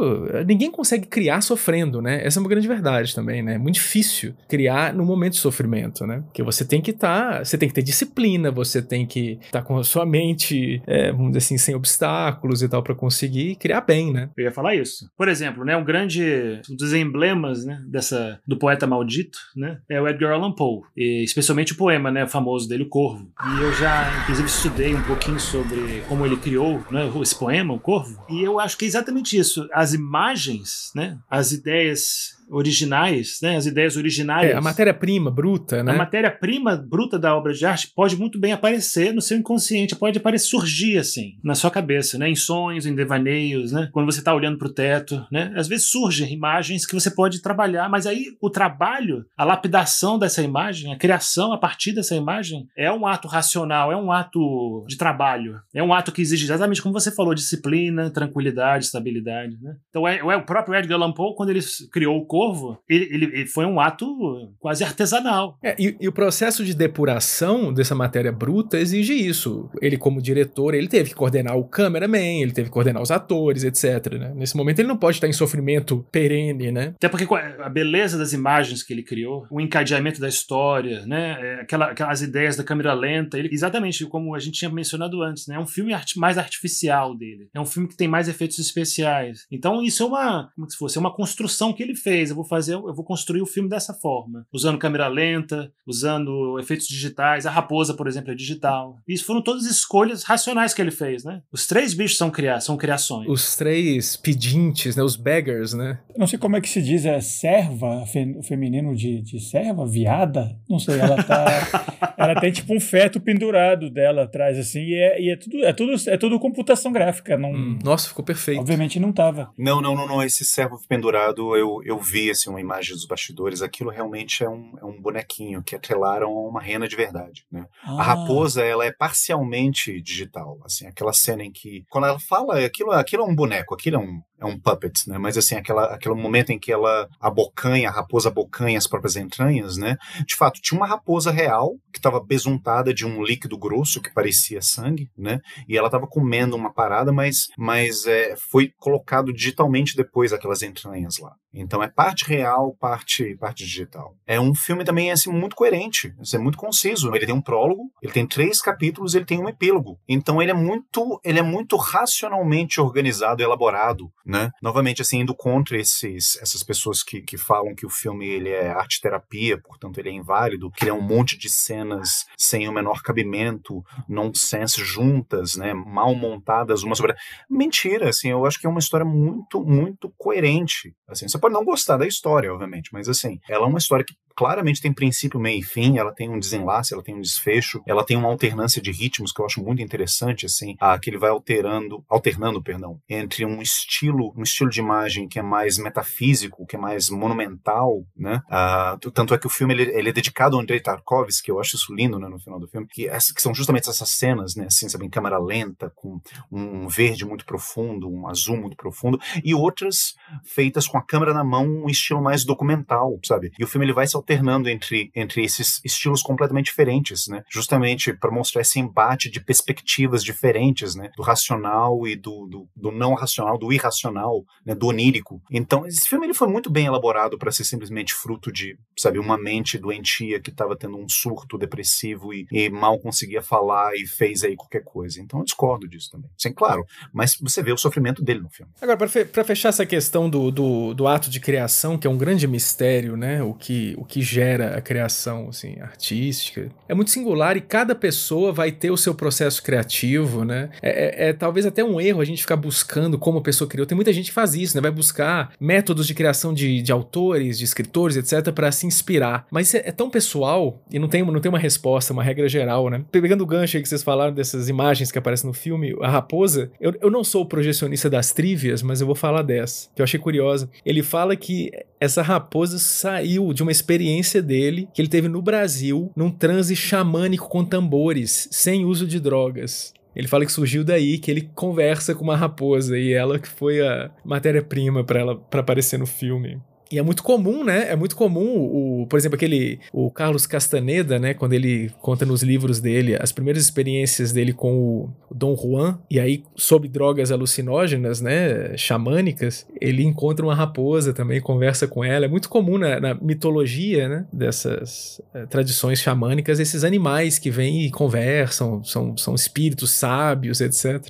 ninguém consegue criar sofrendo, né? Essa é uma grande verdade também, né? É muito difícil criar no momento de sofrimento, né? Porque você tem que estar, tá, você tem que ter disciplina, você tem que estar tá com a sua mente, é, vamos dizer assim, sem obstáculos e tal para conseguir criar bem, né?
Eu ia falar isso. Por exemplo, né, um grande um dos emblemas, né, dessa do poeta maldito, né, é o Edgar Allan Poe, e especialmente o poema, né, famoso dele, Corvo. E eu já, inclusive, estudei um pouquinho sobre como ele criou né, esse poema, o Corvo. E eu acho que é exatamente isso. As imagens, né, as ideias originais, né, as ideias originais. É,
a matéria-prima bruta, né?
A matéria-prima bruta da obra de arte pode muito bem aparecer no seu inconsciente, pode aparecer, surgir assim, na sua cabeça, né, em sonhos, em devaneios, né, quando você está olhando para o teto, né, às vezes surgem imagens que você pode trabalhar, mas aí o trabalho, a lapidação dessa imagem, a criação a partir dessa imagem é um ato racional, é um ato de trabalho, é um ato que exige exatamente como você falou, disciplina, tranquilidade, estabilidade, né? Então é, é o próprio Edgar Allan Poe quando ele criou o Corvo, ele, ele, ele foi um ato quase artesanal.
É, e, e, o processo de depuração dessa matéria bruta exige isso. Ele, como diretor, ele teve que coordenar o cameraman, ele teve que coordenar os atores, etc. Né? Nesse momento ele não pode estar em sofrimento perene, né?
Até porque a beleza das imagens que ele criou, o encadeamento da história, né? É, aquela, aquelas ideias da câmera lenta, ele, exatamente como a gente tinha mencionado antes, né? É um filme art, mais artificial dele. É um filme que tem mais efeitos especiais. Então isso é uma, como se fosse, é uma construção que ele fez fez, eu vou fazer, eu vou construir o filme dessa forma, usando câmera lenta, usando efeitos digitais. A raposa, por exemplo, é digital. Isso foram todas escolhas racionais que ele fez, né? Os três bichos são, cria são criações.
Os três pedintes, né? Os beggars, né?
Não sei como é que se diz, é serva, fe, feminino de, de serva, viada? Não sei, ela tá. (laughs) ela tem tipo um feto pendurado dela atrás, assim, e é, e é tudo, é, tudo, é tudo computação gráfica. Não, hum,
nossa, ficou perfeito.
Obviamente não tava.
Não, não, não, não. Esse servo pendurado, eu, eu vi assim, uma imagem dos bastidores. Aquilo realmente é um, é um bonequinho que atrelaram a uma rena de verdade. Né? Ah. A raposa, ela é parcialmente digital. Assim, aquela cena em que. Quando ela fala, aquilo, aquilo é um boneco, aquilo é um, é um puppet, né? Mas assim, aquela, aquele momento em que ela abocanha, a raposa abocanha as próprias entranhas, né? De fato, tinha uma raposa real que estava besuntada de um líquido grosso que parecia sangue, né? E ela estava comendo uma parada, mas, mas é, foi colocado digitalmente depois aquelas entranhas lá. Então é parte real, parte, parte digital. É um filme também assim, muito coerente, assim, muito conciso. Ele tem um prólogo, ele tem três capítulos, ele tem um epílogo. Então ele é muito, ele é muito racionalmente organizado elaborado, né? Novamente, assim, indo contra esses, essas pessoas que, que falam que o filme ele é arte terapia, portanto ele é inválido, que ele é um monte de cenas sem o menor cabimento, nonsense juntas, né? Mal montadas uma sobre. Mentira, assim, eu acho que é uma história muito, muito coerente. Assim, você pode não gostar da história, obviamente, mas assim, ela é uma história que claramente tem princípio, meio e fim, ela tem um desenlace, ela tem um desfecho, ela tem uma alternância de ritmos que eu acho muito interessante, assim, a, que ele vai alterando, alternando, perdão, entre um estilo, um estilo de imagem que é mais metafísico, que é mais monumental, né? Ah, tanto é que o filme ele, ele é dedicado ao Andrei Tarkovsky, que eu acho isso lindo, né, no final do filme, que, que são justamente essas cenas, né, assim, sabe, em câmera lenta, com um verde muito profundo, um azul muito profundo, e outras feitas com a câmera na mão, um estilo mais documental, sabe? E o filme ele vai se alternando entre, entre esses estilos completamente diferentes, né? Justamente para mostrar esse embate de perspectivas diferentes, né? Do racional e do, do, do não racional, do irracional, né? Do onírico. Então, esse filme ele foi muito bem elaborado para ser simplesmente fruto de, sabe, uma mente doentia que estava tendo um surto depressivo e, e, mal conseguia falar e fez aí qualquer coisa. Então, eu discordo disso também. Sim, claro. Mas você vê o sofrimento dele no filme.
Agora, para fe fechar essa questão do, do, do ato de criação, que é um grande mistério, né? O que, o que gera a criação assim, artística. É muito singular e cada pessoa vai ter o seu processo criativo, né? É, é, é, talvez até um erro a gente ficar buscando como a pessoa criou. Tem muita gente que faz isso, né? Vai buscar métodos de criação de, de autores, de escritores, etc., para se inspirar. Mas é, é, tão pessoal e não tem, não tem uma resposta, uma regra geral, né? Pegando o gancho aí que vocês falaram dessas imagens que aparecem no filme, a raposa, eu, eu não sou o projecionista das trivias, mas eu vou falar dessa, que eu achei curiosa. Ele fala que essa raposa saiu de uma experiência dele que ele teve no Brasil num transe xamânico com tambores, sem uso de drogas. Ele fala que surgiu daí, que ele conversa com uma raposa e ela que foi a matéria-prima para ela para aparecer no filme. E é muito comum, né? É muito comum, o, por exemplo, aquele o Carlos Castaneda, né? Quando ele conta nos livros dele as primeiras experiências dele com o Dom Juan, e aí sob drogas alucinógenas, né? Xamânicas, ele encontra uma raposa também, conversa com ela. É muito comum na, na mitologia, né? Dessas é, tradições xamânicas, esses animais que vêm e conversam, são, são espíritos sábios, etc.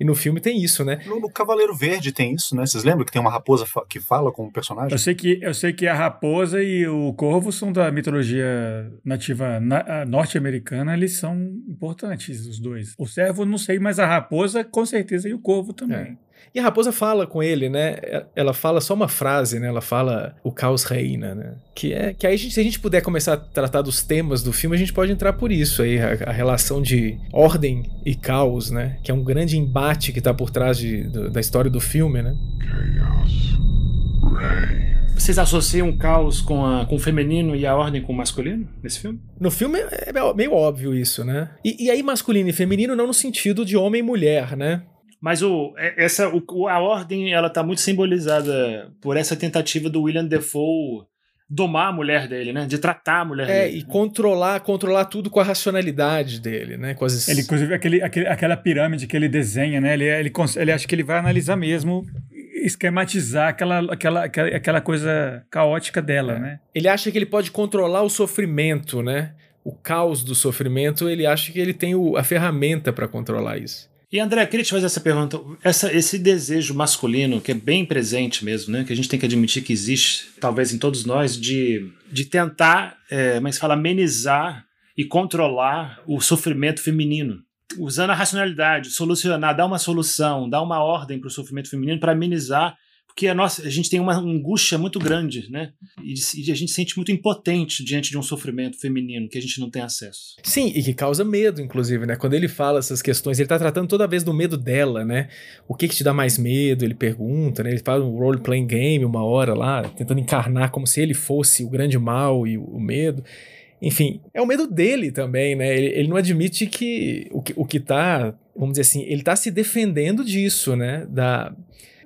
E no filme tem isso, né?
No, no Cavaleiro Verde tem isso, né? Vocês lembram que tem uma raposa fa que fala com o personagem?
Eu sei que, eu sei que a raposa e o corvo são da mitologia nativa na, norte-americana, eles são importantes, os dois. O servo não sei, mas a raposa com certeza e o corvo também.
É. E a raposa fala com ele, né? Ela fala só uma frase, né? Ela fala o caos reina, né? Que é que aí se a gente puder começar a tratar dos temas do filme, a gente pode entrar por isso aí, a, a relação de ordem e caos, né? Que é um grande embate que está por trás de, do, da história do filme, né? Chaos
reign. Vocês associam o caos com, a, com o feminino e a ordem com o masculino nesse filme?
No filme é meio óbvio isso, né? E, e aí masculino e feminino não no sentido de homem e mulher, né?
Mas o, é, essa, o, a ordem ela tá muito simbolizada por essa tentativa do William Defoe domar a mulher dele, né? De tratar a mulher
é,
dele.
É, e controlar, controlar tudo com a racionalidade dele, né? Com as...
Ele, inclusive, aquele, aquele, aquela pirâmide que ele desenha, né? Ele, ele, ele acha que ele vai analisar mesmo esquematizar aquela, aquela, aquela coisa caótica dela, é. né?
Ele acha que ele pode controlar o sofrimento, né? O caos do sofrimento, ele acha que ele tem o, a ferramenta para controlar isso.
E André, queria te fazer essa pergunta. Essa, esse desejo masculino, que é bem presente mesmo, né? Que a gente tem que admitir que existe, talvez em todos nós, de, de tentar, é, mas fala, amenizar e controlar o sofrimento feminino. Usando a racionalidade, solucionar, dar uma solução, dar uma ordem para o sofrimento feminino para amenizar porque a, nossa, a gente tem uma angústia muito grande, né? E, e, a gente se sente muito impotente diante de um sofrimento feminino que a gente não tem acesso.
Sim, e que causa medo, inclusive, né? Quando ele fala essas questões, ele tá tratando toda vez do medo dela, né? O que que te dá mais medo? Ele pergunta, né? Ele fala um role-playing game uma hora lá, tentando encarnar como se ele fosse o grande mal e o, o medo. Enfim, é o medo dele também, né? Ele, ele não admite que o, que o que tá, vamos dizer assim, ele tá se defendendo disso, né? Da,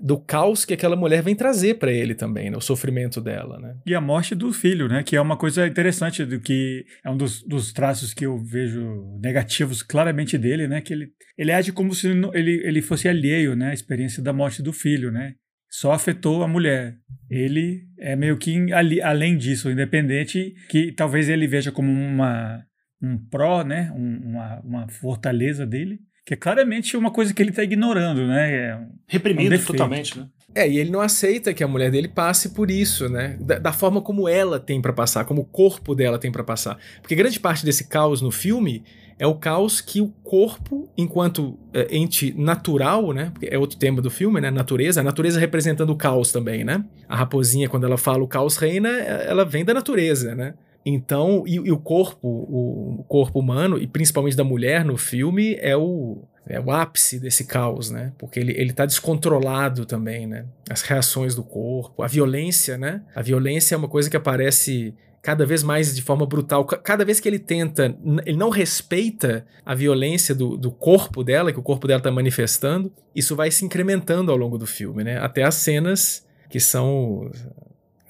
do caos que aquela mulher vem trazer para ele também, né? o sofrimento dela, né?
E a morte do filho, né? Que é uma coisa interessante do que é um dos, dos traços que eu vejo negativos claramente dele, né? Que ele, ele age como se ele, ele fosse alheio, né? À experiência da morte do filho, né? Só afetou a mulher. Ele é meio que ali, além disso, independente, que talvez ele veja como uma um pró, né? Um, uma, uma fortaleza dele que é claramente uma coisa que ele está ignorando, né? É
Reprimido um totalmente, né?
É, e ele não aceita que a mulher dele passe por isso, né? Da, da forma como ela tem para passar, como o corpo dela tem para passar. Porque grande parte desse caos no filme é o caos que o corpo, enquanto é, ente natural, né? É outro tema do filme, né? Natureza. A natureza representando o caos também, né? A raposinha, quando ela fala o caos reina, ela vem da natureza, né? Então, e, e o corpo, o, o, corpo humano, e principalmente da mulher no filme, é o, é o ápice desse caos, né? Porque ele, ele tá descontrolado também, né? As reações do corpo, a violência, né? A violência é uma coisa que aparece cada vez mais de forma brutal. Cada vez que ele tenta, ele não respeita a violência do, do corpo dela, que o corpo dela está manifestando, isso vai se incrementando ao longo do filme, né? Até as cenas que são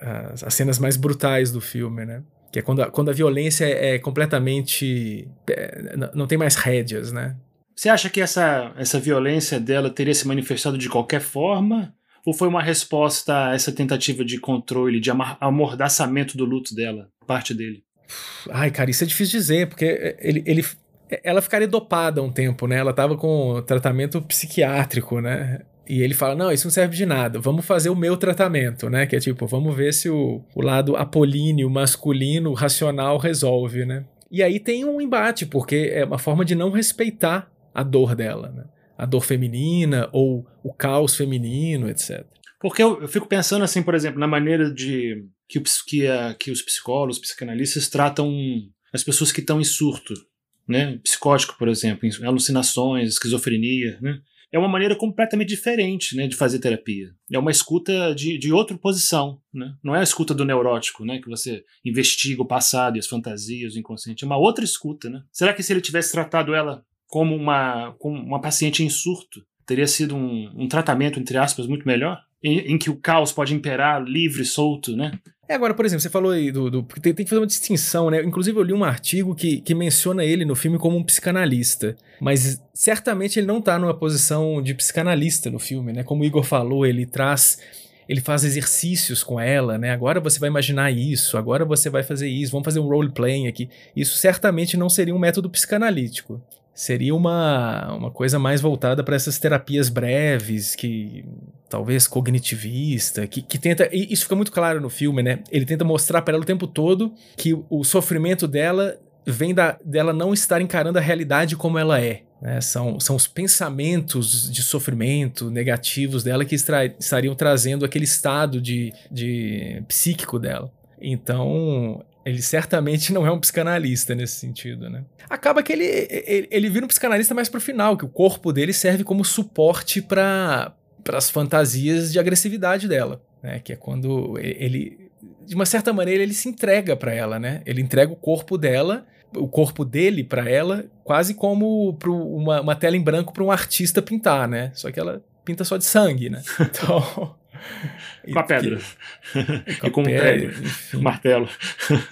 as, as cenas mais brutais do filme, né? Que é quando a, quando a violência é, é completamente. É, não tem mais rédeas, né?
Você acha que essa, essa violência dela teria se manifestado de qualquer forma? Ou foi uma resposta a essa tentativa de controle, de amordaçamento do luto dela, parte dele?
Ai, cara, isso é difícil dizer, porque ele, ele, ela ficaria dopada um tempo, né? Ela tava com tratamento psiquiátrico, né? E ele fala: Não, isso não serve de nada, vamos fazer o meu tratamento, né? Que é tipo, vamos ver se o, o lado apolíneo, masculino, racional resolve, né? E aí tem um embate, porque é uma forma de não respeitar a dor dela, né? A dor feminina ou o caos feminino, etc.
Porque eu, eu fico pensando, assim, por exemplo, na maneira de que, o, que, a, que os psicólogos, os psicanalistas tratam as pessoas que estão em surto, né? Psicótico, por exemplo, em alucinações, esquizofrenia, né? É uma maneira completamente diferente né, de fazer terapia. É uma escuta de, de outra posição. Né? Não é a escuta do neurótico, né, que você investiga o passado e as fantasias, o inconsciente. É uma outra escuta. Né? Será que se ele tivesse tratado ela como uma, como uma paciente em surto, teria sido um, um tratamento, entre aspas, muito melhor? Em, em, que o caos pode imperar livre, solto, né?
É, agora, por exemplo, você falou aí do. do tem, tem, que fazer uma distinção, né? Inclusive, eu li um artigo que, que menciona ele no filme como um psicanalista. Mas certamente ele não tá numa posição de psicanalista no filme, né? Como o Igor falou, ele traz. Ele faz exercícios com ela, né? Agora você vai imaginar isso, agora você vai fazer isso, vamos fazer um role-playing aqui. Isso certamente não seria um método psicanalítico seria uma, uma coisa mais voltada para essas terapias breves, que talvez cognitivista, que, que tenta. E isso fica muito claro no filme, né? Ele tenta mostrar para ela o tempo todo que o sofrimento dela vem da, dela não estar encarando a realidade como ela é. Né? São, são os pensamentos de sofrimento negativos dela que estariam trazendo aquele estado de, de psíquico dela. Então, ele certamente não é um psicanalista nesse sentido, né? Acaba que ele, ele, ele vira um psicanalista mais pro final, que o corpo dele serve como suporte para as fantasias de agressividade dela, né? Que é quando ele, de uma certa maneira, ele se entrega para ela, né? Ele entrega o corpo dela, o corpo dele para ela, quase como pro uma, uma tela em branco para um artista pintar, né? Só que ela pinta só de sangue, né? (laughs) Então
com a pedra. (laughs) e com pedra, um martelo.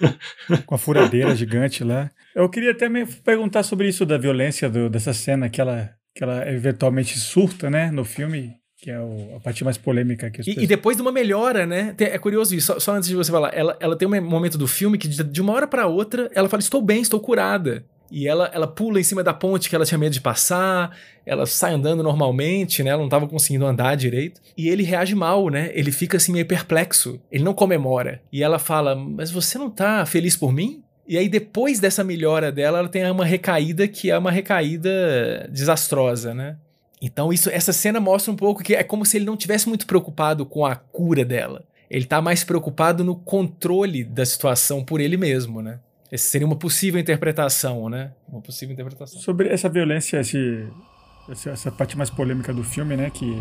(laughs)
com a furadeira gigante lá. Eu queria até me perguntar sobre isso da violência do, dessa cena que ela, que ela eventualmente surta, né, no filme. Que é o, a parte mais polêmica que
e, e, depois de uma melhora, né? É curioso isso, só, só antes de você falar. Ela, ela tem um momento do filme que de, de uma hora para outra ela fala: Estou bem, estou curada. E ela, ela pula em cima da ponte que ela tinha medo de passar, ela sai andando normalmente, né? Ela não estava conseguindo andar direito. E ele reage mal, né? Ele fica assim meio perplexo. Ele não comemora. E ela fala: Mas você não tá feliz por mim? E aí, depois dessa melhora dela, ela tem uma recaída que é uma recaída desastrosa, né? Então, isso, essa cena mostra um pouco que é como se ele não tivesse muito preocupado com a cura dela. Ele tá mais preocupado no controle da situação por ele mesmo, né? Essa seria uma possível interpretação, né? Uma possível interpretação.
Sobre essa violência, esse, essa parte mais polêmica do filme, né? Que,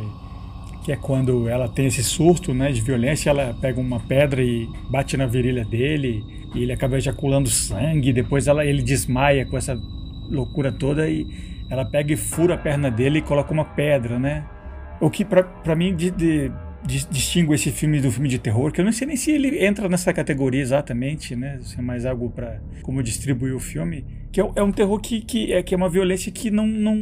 que é quando ela tem esse surto né, de violência, ela pega uma pedra e bate na virilha dele, e ele acaba ejaculando sangue, depois ela, ele desmaia com essa loucura toda e ela pega e fura a perna dele e coloca uma pedra, né? O que para mim de, de distingo esse filme do filme de terror, que eu não sei nem se ele entra nessa categoria exatamente, né? Se é mais algo para como distribuir o filme, que é, é, um terror que, que, é, que é uma violência que não não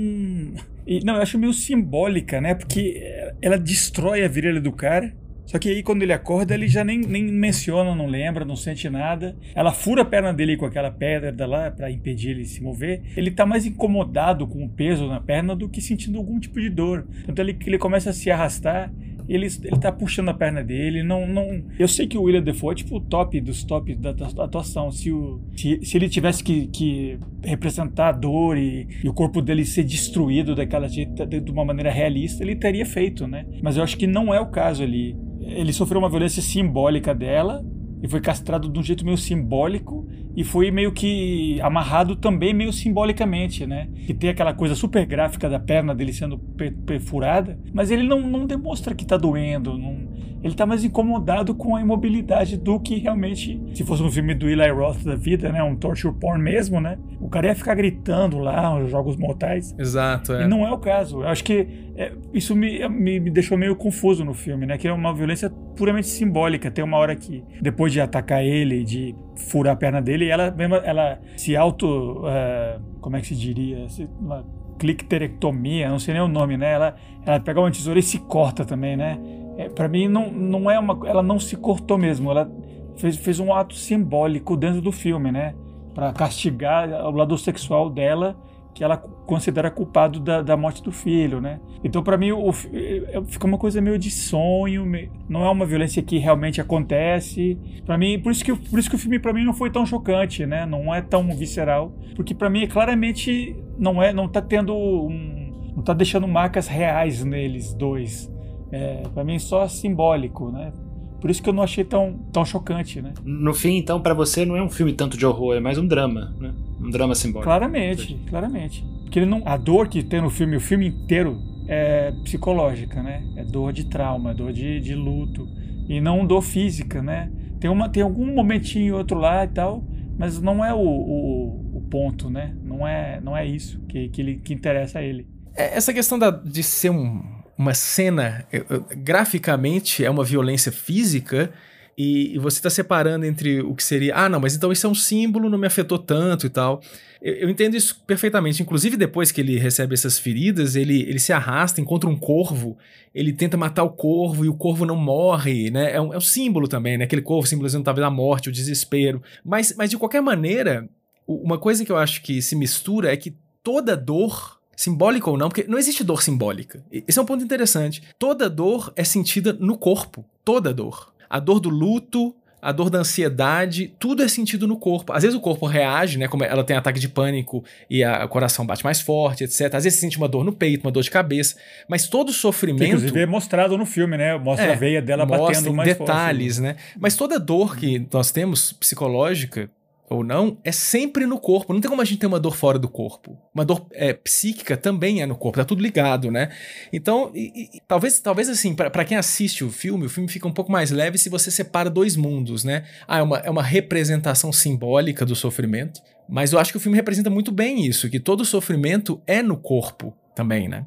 e, não, eu acho meio simbólica, né? Porque ela destrói a virilha do cara só que aí quando ele acorda, ele já nem, nem menciona, não lembra, não sente nada. Ela fura a perna dele com aquela pedra lá para impedir ele se mover. Ele tá mais incomodado com o peso na perna do que sentindo algum tipo de dor. Tanto ele ele começa a se arrastar ele, ele tá puxando a perna dele, não, não... Eu sei que o William Defoe é tipo o top dos tops da, da, atuação. Se, o, se, se, ele tivesse que, que representar a dor e, e, o corpo dele ser destruído daquela jeito, de uma maneira realista, ele teria feito, né? Mas eu acho que não é o caso ali. Ele sofreu uma violência simbólica dela, e foi castrado de um jeito meio simbólico e foi meio que amarrado também meio simbolicamente, né? Que tem aquela coisa super gráfica da perna dele sendo perfurada, mas ele não, não demonstra que tá doendo, não, ele tá mais incomodado com a imobilidade do que realmente, se fosse um filme do Eli Roth da vida, né? Um torture porn mesmo, né? O cara ia ficar gritando lá, os jogos mortais.
Exato, é.
E não é o caso. Eu acho que é, isso me, me, me deixou meio confuso no filme, né? Que é uma violência puramente simbólica. Tem uma hora que, depois de atacar ele, de furar a perna dele, ela mesmo ela se auto. Uh, como é que se diria? Uma clicterectomia, não sei nem o nome, né? Ela, ela pega uma tesoura e se corta também, né? É, para mim não, não é uma. Ela não se cortou mesmo. Ela fez, fez um ato simbólico dentro do filme, né? Para castigar o lado sexual dela que ela considera culpado da, da morte do filho, né? Então, para mim, o, é, fica uma coisa meio de sonho, não é uma violência que realmente acontece. Para mim, por isso que por isso que o filme para mim não foi tão chocante, né? Não é tão visceral, porque para mim claramente não é, não tá tendo um, não tá deixando marcas reais neles dois. É, para mim é só simbólico, né? Por isso que eu não achei tão, tão chocante, né?
No fim, então, para você não é um filme tanto de horror, é mais um drama, né? Um drama simbólico.
Claramente, claramente. Porque ele não, a dor que tem no filme, o filme inteiro, é psicológica, né? É dor de trauma, dor de, de luto. E não dor física, né? Tem, uma, tem algum momentinho outro lá e tal, mas não é o, o, o ponto, né? Não é, não é isso que, que, ele, que interessa a ele.
É, essa questão da, de ser um, uma cena, graficamente, é uma violência física e, e você está separando entre o que seria, ah, não, mas então isso é um símbolo, não me afetou tanto e tal. Eu, eu, entendo isso perfeitamente. Inclusive, depois que ele recebe essas feridas, ele, ele se arrasta, encontra um corvo, ele tenta matar o corvo e o corvo não morre, né? É um, é um símbolo também, né? Aquele corvo simbolizando talvez a morte, o desespero. Mas, mas de qualquer maneira, uma coisa que eu acho que se mistura é que toda dor simbólica ou não, porque não existe dor simbólica. Esse é um ponto interessante. Toda dor é sentida no corpo. Toda dor a dor do luto, a dor da ansiedade, tudo é sentido no corpo. Às vezes o corpo reage, né? Como ela tem ataque de pânico e a, o coração bate mais forte, etc. Às vezes você sente uma dor no peito, uma dor de cabeça. Mas todo sofrimento. Que,
inclusive é mostrado no filme, né? Mostra é, a veia dela batendo mais
detalhes,
forte.
né? Mas toda dor que nós temos psicológica, ou não, é sempre no corpo. Não tem como a gente ter uma dor fora do corpo. Uma dor é, psíquica também é no corpo, tá tudo ligado, né? Então, e, e, talvez, talvez assim, para quem assiste o filme, o filme fica um pouco mais leve se você separa dois mundos, né? Ah, é uma, é uma representação simbólica do sofrimento, mas eu acho que o filme representa muito bem isso, que todo sofrimento é no corpo também, né?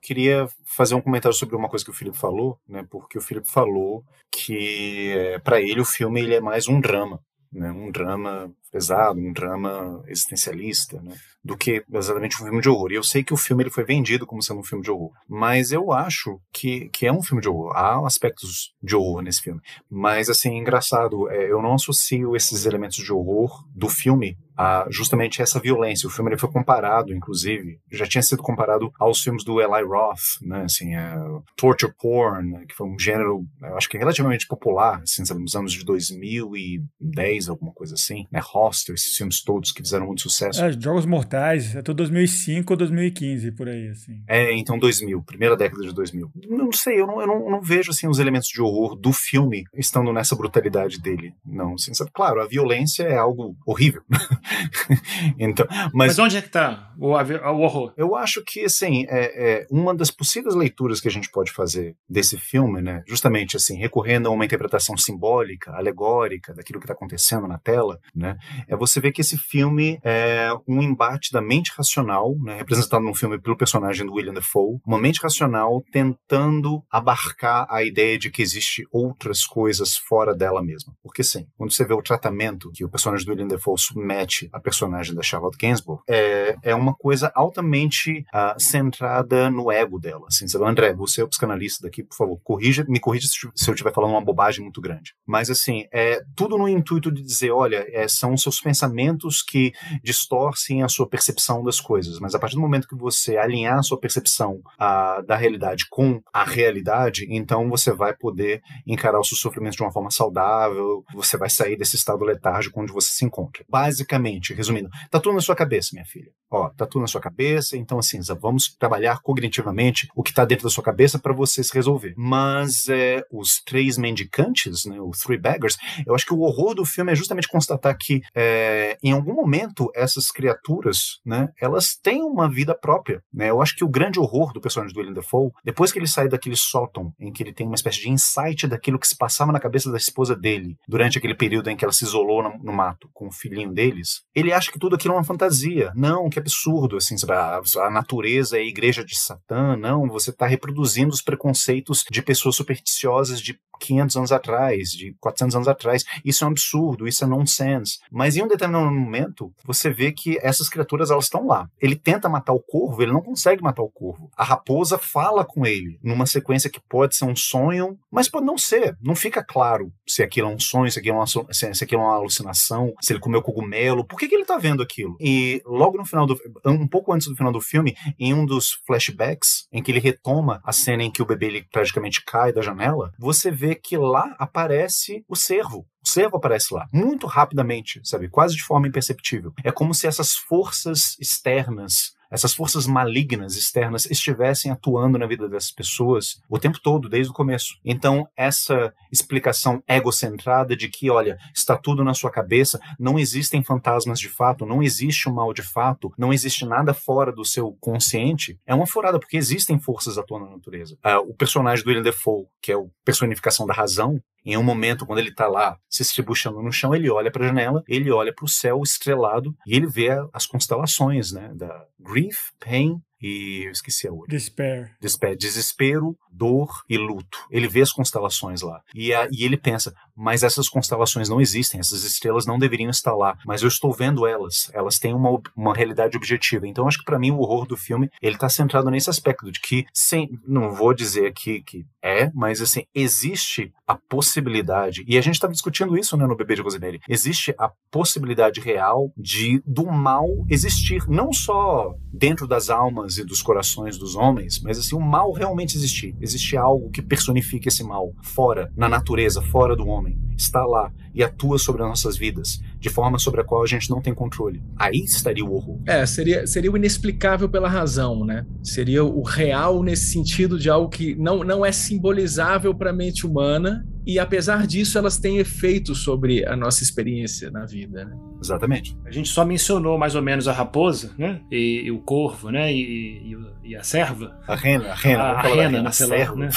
Queria fazer um comentário sobre uma coisa que o Felipe falou, né? Porque o Felipe falou que é, para ele o filme ele é mais um drama né, um drama pesado, um drama existencialista, né, do que exatamente um filme de horror. E eu sei que o filme ele foi vendido como sendo um filme de horror, mas eu acho que, que é um filme de horror. Há aspectos de horror nesse filme, mas assim, engraçado, é, eu não associo esses elementos de horror do filme a justamente essa violência. O filme ele foi comparado, inclusive, já tinha sido comparado aos filmes do Eli Roth, né, assim, é, torture porn, né, que foi um gênero, eu acho que relativamente popular, assim, sabe, nos anos de 2010, alguma coisa assim, né, Hostel, esses filmes todos que fizeram muito sucesso.
É, Jogos Mortais, até 2005 ou 2015, por aí, assim.
É, então 2000, primeira década de 2000. Não sei, eu não, eu não, eu não vejo, assim, os elementos de horror do filme estando nessa brutalidade dele, não, assim, sabe? Claro, a violência é algo horrível, (laughs) (laughs) então, mas,
mas, onde é que está o, o, horror?
Eu acho que, assim, é, é, uma das possíveis leituras que a gente pode fazer desse filme, né, justamente, assim, recorrendo a uma interpretação simbólica, alegórica daquilo que está acontecendo na tela, né, é você ver que esse filme é um embate da mente racional, né, representado num filme pelo personagem do William Dafoe, uma mente racional tentando abarcar a ideia de que existe outras coisas fora dela mesma. Porque, sim, quando você vê o tratamento que o personagem do William Dafoe submete a personagem da Charlotte Gainsbourg, é, é uma coisa altamente uh, centrada no ego dela. Assim? André, você é o psicanalista daqui, por favor, corrija, me corrija se eu estiver falando uma bobagem muito grande. Mas, assim, é tudo no intuito de dizer, olha, é, são seus pensamentos que distorcem a sua percepção das coisas. Mas a partir do momento que você alinhar a sua percepção uh, da realidade com a realidade, então você vai poder encarar os seus sofrimentos de uma forma saudável, você vai sair desse estado letárgico onde você se encontra. Basicamente, resumindo, tá tudo na sua cabeça, minha filha. Ó, tá tudo na sua cabeça, então assim, vamos trabalhar cognitivamente o que tá dentro da sua cabeça para você se resolver. Mas é, os três mendicantes, né, os Three Beggars, eu acho que o horror do filme é justamente constatar que é, em algum momento essas criaturas, né, elas têm uma vida própria, né? Eu acho que o grande horror do personagem do William Dafoe, depois que ele sai daquele sótão em que ele tem uma espécie de insight daquilo que se passava na cabeça da esposa dele durante aquele período em que ela se isolou no, no mato com o filhinho deles, ele acha que tudo aquilo é uma fantasia. Não, que absurdo, assim, a, natureza é a igreja de Satã. Não, você está reproduzindo os preconceitos de pessoas supersticiosas de 500 anos atrás, de 400 anos atrás. Isso é um absurdo, isso é nonsense. Mas em um determinado momento, você vê que essas criaturas elas estão lá. Ele tenta matar o corvo, ele não consegue matar o corvo. A raposa fala com ele numa sequência que pode ser um sonho, mas pode não ser. Não fica claro se aquilo é um sonho, se aquilo é uma, se aquilo é uma alucinação, se ele comeu cogumelo. Por que, que ele está vendo aquilo? E logo no final do um pouco antes do final do filme, em um dos flashbacks em que ele retoma a cena em que o bebê ele praticamente cai da janela, você vê que lá aparece o cervo. O cervo aparece lá, muito rapidamente, sabe? Quase de forma imperceptível. É como se essas forças externas essas forças malignas externas estivessem atuando na vida dessas pessoas o tempo todo, desde o começo. Então, essa explicação egocentrada de que, olha, está tudo na sua cabeça, não existem fantasmas de fato, não existe o mal de fato, não existe nada fora do seu consciente, é uma furada, porque existem forças atuando na natureza. Uh, o personagem do William Defoe, que é a personificação da razão, em um momento, quando ele está lá se estribuchando no chão, ele olha para a janela, ele olha para o céu estrelado e ele vê as constelações, né? Da grief, pain e eu esqueci a outra.
Despair.
Despair. Desespero, dor e luto. Ele vê as constelações lá. E, a, e ele pensa, mas essas constelações não existem, essas estrelas não deveriam estar lá, mas eu estou vendo elas. Elas têm uma, uma realidade objetiva. Então, acho que para mim o horror do filme, ele tá centrado nesse aspecto de que, sem, não vou dizer aqui que é, mas assim, existe a possibilidade, e a gente estava discutindo isso né, no Bebê de Rosemary, existe a possibilidade real de do mal existir, não só dentro das almas e dos corações dos homens, mas assim, o mal realmente existir. Existe algo que personifica esse mal, fora, na natureza, fora do homem. Está lá e atua sobre as nossas vidas, de forma sobre a qual a gente não tem controle. Aí estaria o horror.
É, seria, seria o inexplicável pela razão, né? Seria o real nesse sentido de algo que não, não é simbolizável para a mente humana e apesar disso elas têm efeito sobre a nossa experiência na vida, né?
Exatamente.
A gente só mencionou mais ou menos a raposa, né? E, e o corvo, né? E, e, e, a serva.
A rena, a rena.
A, a rena, rena, na serva. Né?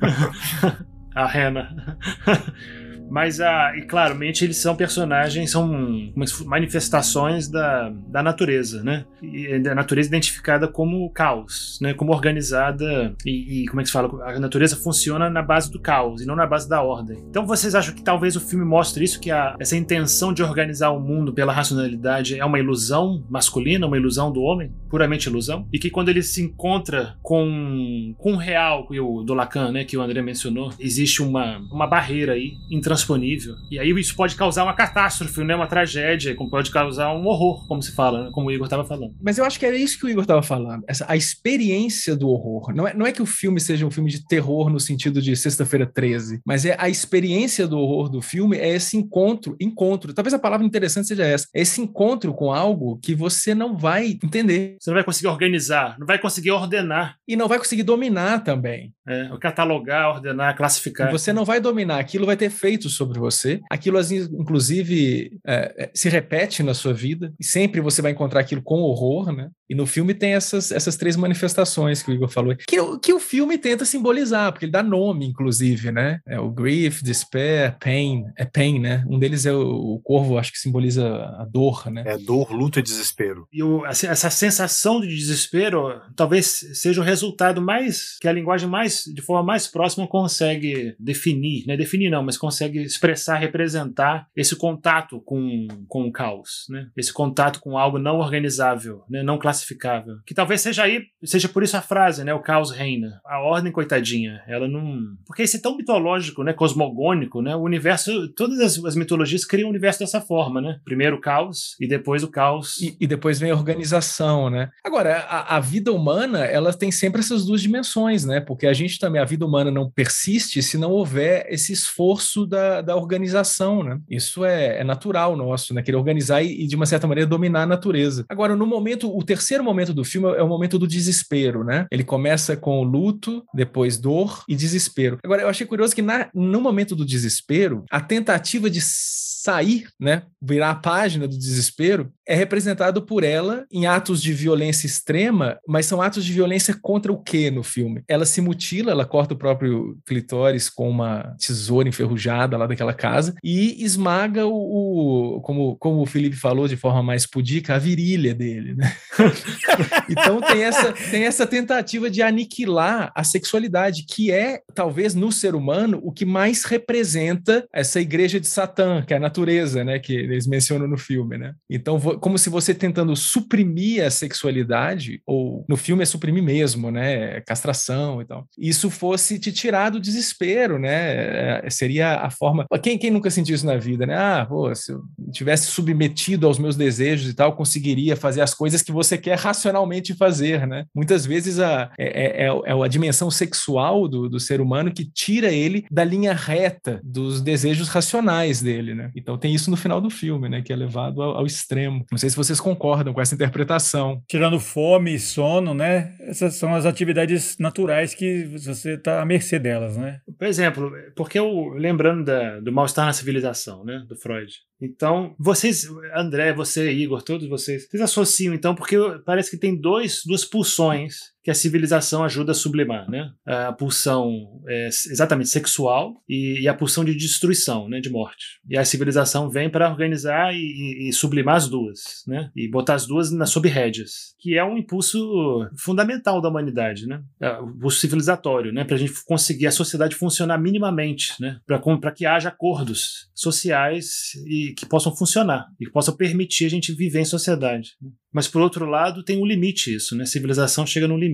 a (laughs) rena. Ah, Hannah. (laughs) Mas, ah, e claramente, eles são personagens, são manifestações da, da natureza, né? E da natureza identificada como caos, né? Como organizada e, e, como é que se fala? A natureza funciona na base do caos e não na base da ordem. Então, vocês acham que talvez o filme mostre isso, que a, essa intenção de organizar o mundo pela racionalidade é uma ilusão masculina, uma ilusão do homem? Puramente ilusão? E que quando ele se encontra com, com o real, o do Lacan, né? Que o André mencionou, existe uma, uma barreira aí intransponível intransponível. E aí isso pode causar uma catástrofe, né? Uma tragédia, como pode causar um horror, como se fala, né? como o Igor estava falando.
Mas eu acho que era isso que o Igor estava falando. Essa, a experiência do horror. Não é, não é que o filme seja um filme de terror no sentido de Sexta-feira 13, mas é a experiência do horror do filme, é esse encontro, encontro. Talvez a palavra interessante seja essa. É esse encontro com algo que você não vai entender.
Você não vai conseguir organizar, não vai conseguir ordenar.
E não vai conseguir dominar também.
É, catalogar, ordenar, classificar.
Você não vai dominar, aquilo vai ter efeito sobre você. Aquilo, inclusive, é, é, se repete na sua vida. E sempre você vai encontrar aquilo com horror, né? E no filme tem essas, essas três manifestações que o Igor falou, que, que o filme tenta simbolizar, porque ele dá nome, inclusive, né? É o grief, despair, pain. É pain, né? Um deles é o, o corvo, acho que simboliza a dor, né?
É dor, luta e desespero.
E o, essa sensação de desespero talvez seja o resultado mais, que a linguagem mais, de forma mais próxima, consegue definir, né? Definir não, mas consegue expressar, representar esse contato com, com o caos, né? Esse contato com algo não organizável, né? não classificável. Que talvez seja aí, seja por isso a frase, né? O caos reina. A ordem, coitadinha, ela não. Porque esse é tão mitológico, né? Cosmogônico, né? O universo, todas as, as mitologias criam o universo dessa forma, né? Primeiro o caos e depois o caos.
E, e depois vem a organização, né? Agora, a, a, vida humana, ela tem sempre essas duas dimensões, né? Porque a gente também, a vida humana não persiste se não houver esse esforço da, da organização, né? Isso é, é natural nosso, né? Querer organizar e, e, de uma certa maneira, dominar a natureza. Agora, no momento, o terceiro momento do filme é o momento do desespero, né? Ele começa com luto, depois dor e desespero. Agora, eu achei curioso que na, no momento do desespero, a tentativa de sair, né, virar a página do desespero, é representado por ela em atos de violência extrema, mas são atos de violência contra o que no filme? Ela se mutila, ela corta o próprio clitóris com uma tesoura enferrujada lá daquela casa e esmaga o, o como, como o Felipe falou de forma mais pudica, a virilha dele, né? (laughs) (laughs) então tem essa, tem essa tentativa de aniquilar a sexualidade, que é, talvez, no ser humano, o que mais representa essa igreja de Satã, que é a natureza, né, que eles mencionam no filme, né? Então, como se você tentando suprimir a sexualidade, ou no filme é suprimir mesmo, né, castração e tal, isso fosse te tirar do desespero, né? É, seria a forma. Quem, quem nunca sentiu isso na vida, né? Ah, pô, se eu tivesse submetido aos meus desejos e tal, conseguiria fazer as coisas que você quer racionalmente fazer, né? Muitas vezes a, é, é, é, é a dimensão sexual do, do ser humano que tira ele da linha reta dos desejos racionais dele, né? Então tem isso no final do filme, né? Que é levado ao, ao, extremo. Não sei se vocês concordam com essa interpretação.
Tirando fome e sono, né? Essas são as atividades naturais que você está à mercê delas, né?
Por exemplo, porque eu lembrando da, do mal-estar na civilização, né? Do Freud. Então, vocês, André, você, Igor, todos vocês, vocês associam então, porque parece que tem dois, duas pulsões que a civilização ajuda a sublimar, né? A pulsão é exatamente sexual e, e, a pulsão de destruição, né? De morte. E a civilização vem para organizar e, e, sublimar as duas, né? E botar as duas nas sob rédeas, que é um impulso fundamental da humanidade, né? É, o civilizatório, né? Para a gente conseguir a sociedade funcionar minimamente, né? Para que haja acordos sociais e que possam funcionar e que possam permitir a gente viver em sociedade. Né? Mas, por outro lado, tem um limite isso, né? A civilização chega num limite.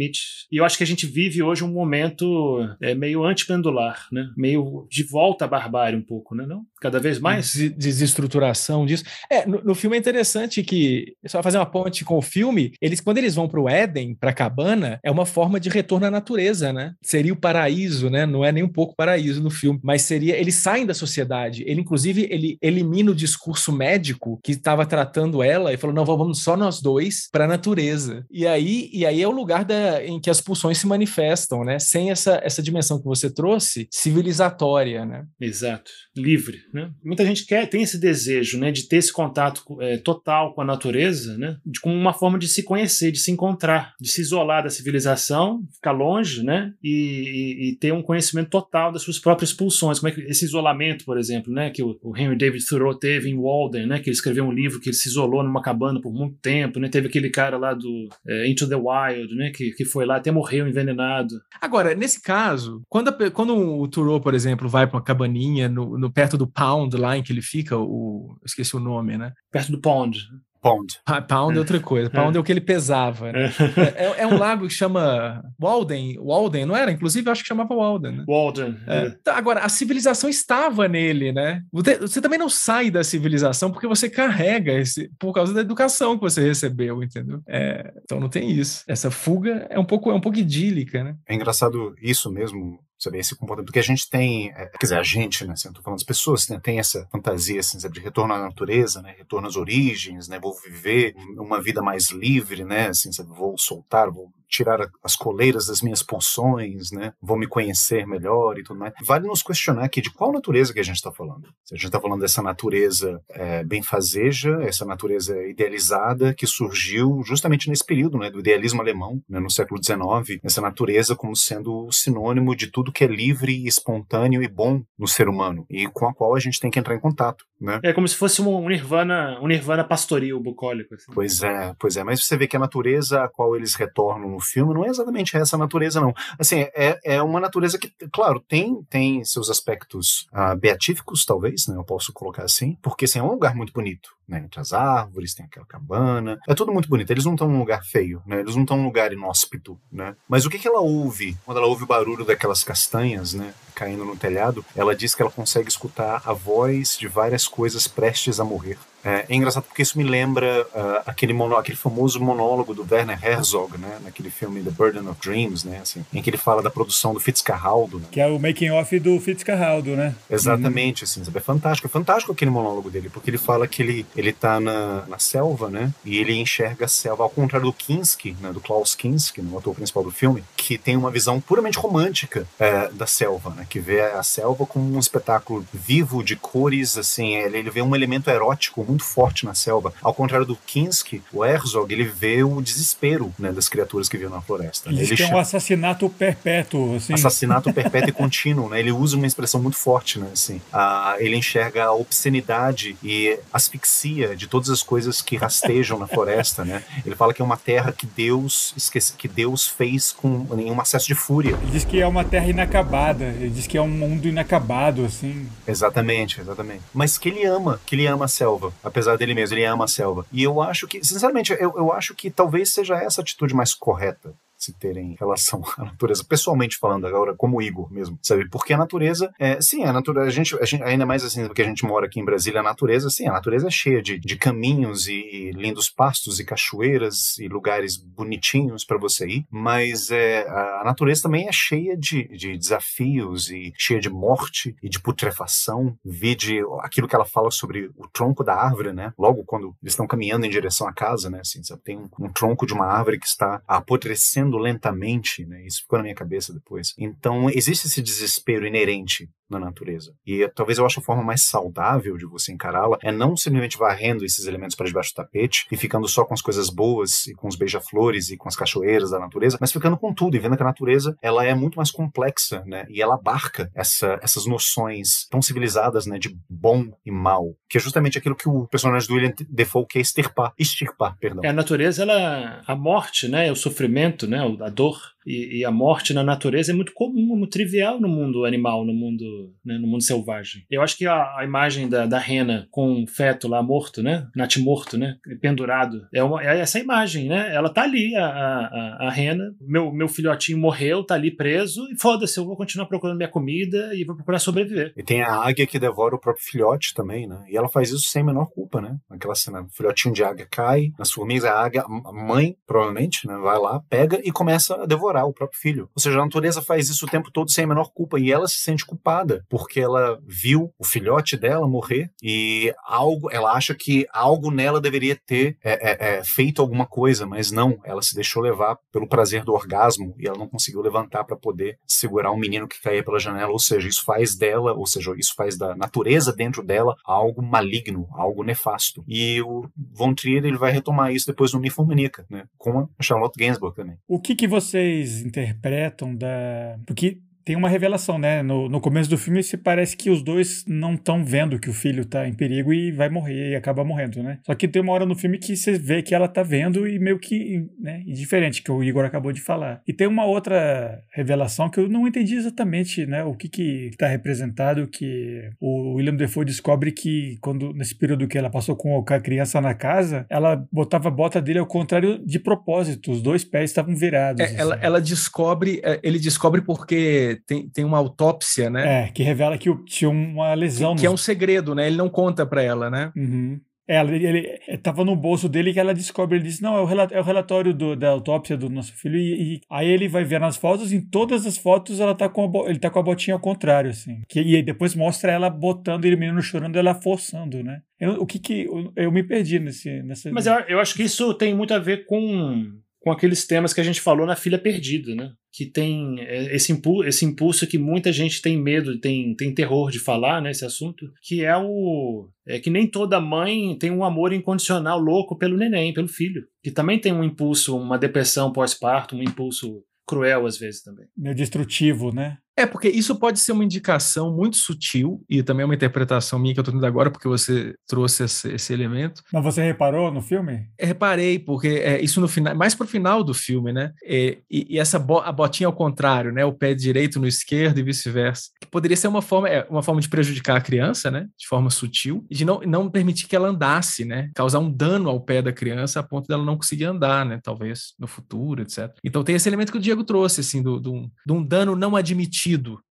E eu acho que a gente vive hoje um momento é, meio antipendular, né? Meio de volta à barbárie um pouco, né? Não? Cada vez mais?
Desestruturação disso. É, no, no filme é interessante que, só fazer uma ponte com o filme, eles, quando eles vão para o Éden, para a cabana, é uma forma de retorno à natureza, né? Seria o paraíso, né? Não é nem um pouco paraíso no filme, mas seria, eles saem da sociedade. Ele, inclusive, ele elimina o discurso médico que estava tratando ela e falou, não, vamos só nós dois dois para a natureza. E aí, e aí é o lugar da, em que as pulsões se manifestam, né? Sem essa, essa dimensão que você trouxe, civilizatória, né?
Exato, livre, né? Muita gente quer, tem esse desejo, né, de ter esse contato é, total com a natureza, né? De, como uma forma de se conhecer, de se encontrar, de se isolar da civilização, ficar longe, né? E, e, e ter um conhecimento total das suas próprias pulsões. Como é que esse isolamento, por exemplo, né, que o, o Henry David Thoreau teve em Walden, né, que ele escreveu um livro que ele se isolou numa cabana por muito tempo, né? Teve aquele cara lá do é, Into the Wild, né? Que, que foi lá até morreu envenenado.
Agora, nesse caso, quando, a, quando o Turo, por exemplo, vai para uma cabaninha no, no, perto do Pound lá em que ele fica, o esqueci o nome, né?
Perto do Pond.
Pound.
Ah, Pound é outra coisa. Pound é, o que ele pesava. Né? É, (laughs) é, é um lago que chama Walden. Walden, não era? Inclusive, eu acho que chamava Walden. Né?
Walden.
É. Tá, agora, a civilização estava nele, né? Você, você, também não sai da civilização porque você carrega esse, por causa da educação que você recebeu, entendeu? É, então não tem isso. Essa fuga é um pouco, é um pouco idílica, né?
É engraçado isso mesmo, sabe, esse comportamento, porque a gente tem, é, quer dizer, a gente, né, assim, eu tô falando das pessoas, né, tem essa fantasia, assim, sabe, de retorno à natureza, né, retorno às origens, né, vou viver uma vida mais livre, né, assim, sabe, vou soltar, vou tirar as coleiras das minhas pulsões, né? Vou me conhecer melhor e tudo mais. Vale nos questionar aqui de qual natureza que a gente está falando. Se a gente está falando dessa natureza é, benfazeja, essa natureza idealizada que surgiu justamente nesse período, né, do idealismo alemão, né, no século XIX, essa natureza como sendo sinônimo de tudo que é livre, espontâneo e bom no ser humano e com a qual a gente tem que entrar em contato, né?
É como se fosse um nirvana, um nirvana pastoril bucólico. Assim.
Pois é, pois é. Mas você vê que a natureza a qual eles retornam filme não é exatamente essa natureza, não. Assim, é, é uma natureza que, claro, tem, tem seus aspectos uh, beatíficos, talvez, né? Eu posso colocar assim, porque assim, é um lugar muito bonito né, entre as árvores, tem aquela cabana. É tudo muito bonito. Eles não estão num lugar feio, né? Eles não estão num lugar inóspito, né? Mas o que, que ela ouve quando ela ouve o barulho daquelas castanhas, né? Caindo no telhado, ela diz que ela consegue escutar a voz de várias coisas prestes a morrer. É, é, engraçado porque isso me lembra uh, aquele, aquele famoso monólogo do Werner Herzog, né, naquele filme The Burden of Dreams, né, assim, em que ele fala da produção do Fitzcarraldo. Né?
Que é o making off do Fitzcarraldo, né?
Exatamente, assim, sabe? é fantástico, é fantástico aquele monólogo dele, porque ele fala que ele, ele tá na, na selva, né, e ele enxerga a selva, ao contrário do Kinski, né, do Klaus Kinski, no ator principal do filme, que tem uma visão puramente romântica é, da selva, né, que vê a selva como um espetáculo vivo de cores, assim, ele, ele vê um elemento erótico muito forte na selva. Ao contrário do Kinski, o Herzog, ele vê o desespero né, das criaturas que vivem na floresta.
Ele,
ele
tem um assassinato perpétuo, assim.
Assassinato (laughs) perpétuo e contínuo, né? Ele usa uma expressão muito forte, né? Assim, ah, ele enxerga a obscenidade e asfixia de todas as coisas que rastejam na floresta, né? Ele fala que é uma terra que Deus esquece, que Deus fez com um acesso de fúria.
Ele diz que é uma terra inacabada. Ele diz que é um mundo inacabado, assim.
Exatamente, exatamente. Mas que ele ama, que ele ama a selva apesar dele mesmo, ele ama a selva. E eu acho que, sinceramente, eu, eu acho que talvez seja essa atitude mais correta se terem relação (laughs) à natureza, pessoalmente falando agora, como Igor mesmo, sabe? Porque a natureza, é, sim, a natureza, a gente, a gente, ainda mais assim, porque a gente mora aqui em Brasília, a natureza, sim, a natureza é cheia de, de caminhos e, e lindos pastos e cachoeiras e lugares bonitinhos para você ir, mas é, a natureza também é cheia de, de desafios e cheia de morte e de putrefação, vide aquilo que ela fala sobre o tronco da árvore, né? Logo quando eles estão caminhando em direção à casa, né? Assim, sabe? Tem um, um tronco de uma árvore que está apodrecendo lentamente, né? Isso ficou na minha cabeça depois. Então, existe esse desespero inerente na natureza. E talvez eu ache a forma mais saudável de você encará-la é não simplesmente varrendo esses elementos para debaixo do tapete e ficando só com as coisas boas e com os beija-flores e com as cachoeiras da natureza, mas ficando com tudo e vendo que a natureza ela é muito mais complexa, né? E ela abarca essa, essas noções tão civilizadas, né? De bom e mal, que é justamente aquilo que o personagem do William Defoe quer extirpar, extirpar, perdão.
É, a natureza, ela, a morte, né? O sofrimento, né? A dor e, e, a morte na natureza é muito comum, muito trivial no mundo animal, no mundo, né, no mundo selvagem. Eu acho que a, a imagem da, da, rena com o feto lá morto, né, natimorto, né, pendurado, é, uma, é essa imagem, né? Ela tá ali, a, a, a rena, meu, meu filhotinho morreu, tá ali preso, e foda-se, eu vou continuar procurando minha comida e vou procurar sobreviver.
E tem a águia que devora o próprio filhote também, né? E ela faz isso sem a menor culpa, né? Aquela cena, o filhotinho de águia cai nas formigas, a águia, a mãe, provavelmente, né, vai lá, pega e começa a devorar o próprio filho. Ou seja, a natureza faz isso o tempo todo sem a menor culpa e ela se sente culpada porque ela viu o filhote dela morrer e algo, ela acha que algo nela deveria ter é, é, é, feito alguma coisa, mas não. Ela se deixou levar pelo prazer do orgasmo e ela não conseguiu levantar para poder segurar um menino que caía pela janela. Ou seja, isso faz dela, ou seja, isso faz da natureza dentro dela algo maligno, algo nefasto. E o Von Trier ele vai retomar isso depois no Ninfomaníaca, né? Com a Charlotte Gainsbourg também.
O que que vocês interpretam da. Porque tem uma revelação, né? No, no começo do filme, se parece que os dois não estão vendo que o filho tá em perigo e vai morrer e acaba morrendo, né? Só que tem uma hora no filme que você vê que ela tá vendo e meio que, né, indiferente, que o Igor acabou de falar. E tem uma outra revelação que eu não entendi exatamente, né, o que que tá representado, que o William Defoe descobre que quando, nesse período que ela passou com a criança na casa, ela botava a bota dele ao contrário de propósito, os dois pés estavam virados.
É,
assim.
ela, ela descobre, é, ele descobre porque tem, tem uma autópsia, né?
É, que revela que o- tinha uma lesão
Que é
no
um segredo, né? Ele não conta pra ela, né?
Uhum. É, Ela, ele, ele tava no bolso dele que ela descobre, ele disse, não, é o, rela- é o relatório do- da autópsia do nosso filho, e, e aí ele vai ver nas fotos, em todas as fotos ela tá com a, ele tá com a botinha ao contrário, assim. Que, e aí depois mostra ela botando ele, o menino chorando, ela forçando, né? Eu- o que que... Eu, eu me perdi nesse... nessa
Mas eu, eu acho que isso tem muito a ver com, com aqueles temas que a gente falou na Filha Perdida, né? Que tem é, esse, impu esse impulso que muita gente tem medo, tem, tem terror de falar, né? Esse assunto, que é o. É que nem toda mãe tem um amor incondicional louco pelo neném, pelo filho. Que também tem um impulso, uma depressão pós-parto, um impulso cruel às vezes também.
meio destrutivo, né?
É, porque isso pode ser uma indicação muito sutil, e também é uma interpretação minha que eu tô tendo agora, porque você trouxe esse, esse elemento.
Mas você reparou no filme?
Eu reparei, porque é, isso no final, mais pro final do filme, né? É, e, e essa bo- a botinha ao contrário, né? O pé direito no esquerdo e vice-versa. Que poderia ser uma forma, é, uma forma de prejudicar a criança, né? De forma sutil, e de não, não permitir que ela andasse, né? Causar um dano ao pé da criança a ponto dela não conseguir andar, né? Talvez no futuro, etc. Então tem esse elemento que o Diego trouxe, assim, do, do, de um dano não admitido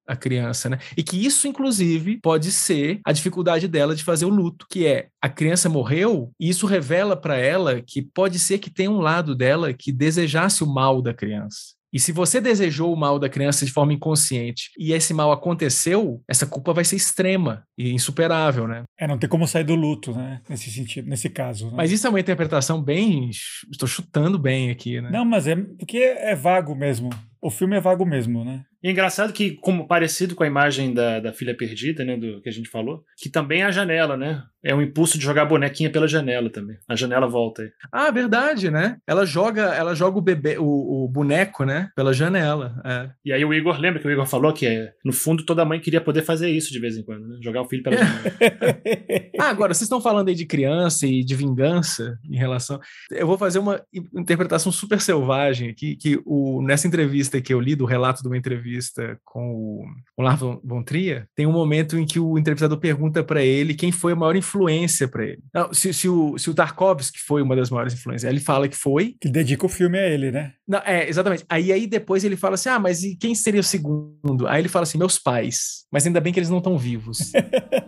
à criança, né? E que isso, inclusive, pode ser a dificuldade dela de fazer o luto, que é a criança morreu e isso revela para ela que pode ser que tem um lado dela que desejasse o mal da criança. E se você desejou o mal da criança de forma inconsciente e esse mal aconteceu, essa culpa vai ser extrema e insuperável, né?
É, não tem como sair do luto, né? Nesse sentido, nesse caso. Né?
Mas isso é uma interpretação bem. Estou chutando bem aqui, né?
Não, mas é porque é vago mesmo. O filme é vago mesmo, né?
E é engraçado que, como parecido com a imagem da, da filha perdida, né, do que a gente falou, que também é a janela, né? É um impulso de jogar a bonequinha pela janela também. A janela volta aí.
Ah, verdade, né? Ela joga, ela joga o bebê, o, o boneco, né? Pela janela. É.
E aí o Igor, lembra que o Igor falou que, é, no fundo, toda mãe queria poder fazer isso de vez em quando, né? Jogar o filho pela janela. (laughs)
Ah, agora, vocês estão falando aí de criança e de vingança em relação. Eu vou fazer uma interpretação super selvagem aqui, que o, nessa entrevista que eu li, do relato de uma entrevista com o, o Lars von, von Trier, tem um momento em que o entrevistador pergunta para ele quem foi a maior influência para ele. Se, se, o, se o Tarkovsky foi uma das maiores influências. Ele fala que foi.
Que dedica o filme a ele, né?
Não, é, exatamente. Aí, aí depois ele fala assim: ah, mas e quem seria o segundo? Aí ele fala assim: meus pais. Mas ainda bem que eles não estão vivos. (laughs)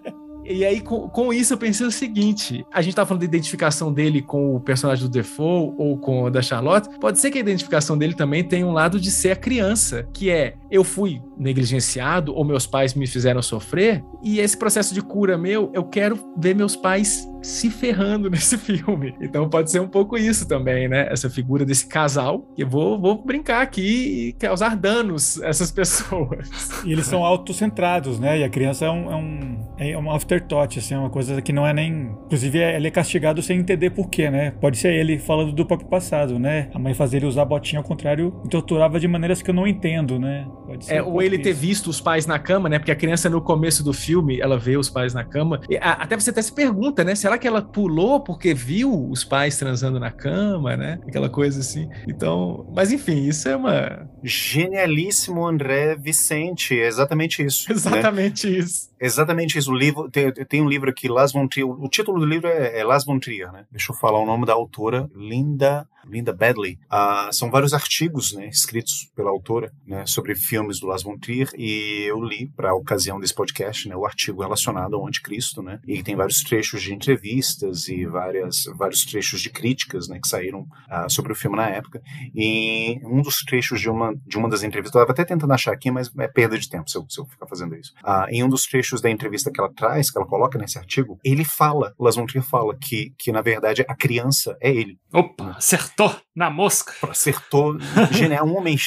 E aí, com, com, isso, eu pensei o seguinte: a gente tá falando de identificação dele com o personagem do Defoe ou com o da Charlotte. Pode ser que a identificação dele também tenha um lado de ser a criança, que é eu fui negligenciado ou meus pais me fizeram sofrer, e esse processo de cura meu, eu quero ver meus pais se ferrando (laughs) nesse filme. Então pode ser um pouco isso também, né? Essa figura desse casal, que eu vou, vou brincar aqui e causar danos a essas (laughs) pessoas.
E eles são autocentrados, né? E a criança é um, é um, é um afterthought, assim, é uma coisa que não é nem. Inclusive, ele é castigado sem entender porquê, né? Pode ser ele falando do próprio passado, né? A mãe fazia ele usar a botinha ao contrário e torturava de maneiras que eu não entendo, né?
Pode ser. É, ou ele ter visto os pais na cama, né? Porque a criança no começo do filme, ela vê os pais na cama. E, a, até você até se pergunta, né? Será que ela pulou porque viu os pais transando na cama, né? Aquela coisa assim. Então, mas enfim, isso é uma.
Genialíssimo André Vicente, é exatamente isso.
Exatamente né? isso.
Exatamente isso. O livro, tem, tem um livro aqui, Las von Trier. O título do livro é, é Las von Trier, né? Deixa eu falar o nome da autora, Linda. Linda Badley. Uh, são vários artigos né, escritos pela autora né, sobre filmes do Las von Trier e eu li para a ocasião desse podcast né, o artigo relacionado ao Anticristo né, e tem vários trechos de entrevistas e várias, vários trechos de críticas né, que saíram uh, sobre o filme na época e um dos trechos de uma, de uma das entrevistas, eu estava até tentando achar aqui, mas é perda de tempo se eu, se eu ficar fazendo isso. Uh, em um dos trechos da entrevista que ela traz, que ela coloca nesse artigo, ele fala, o Las von Trier fala que, que na verdade a criança é ele.
Opa, acertou! Na mosca.
Acertou. Genial. Um homem,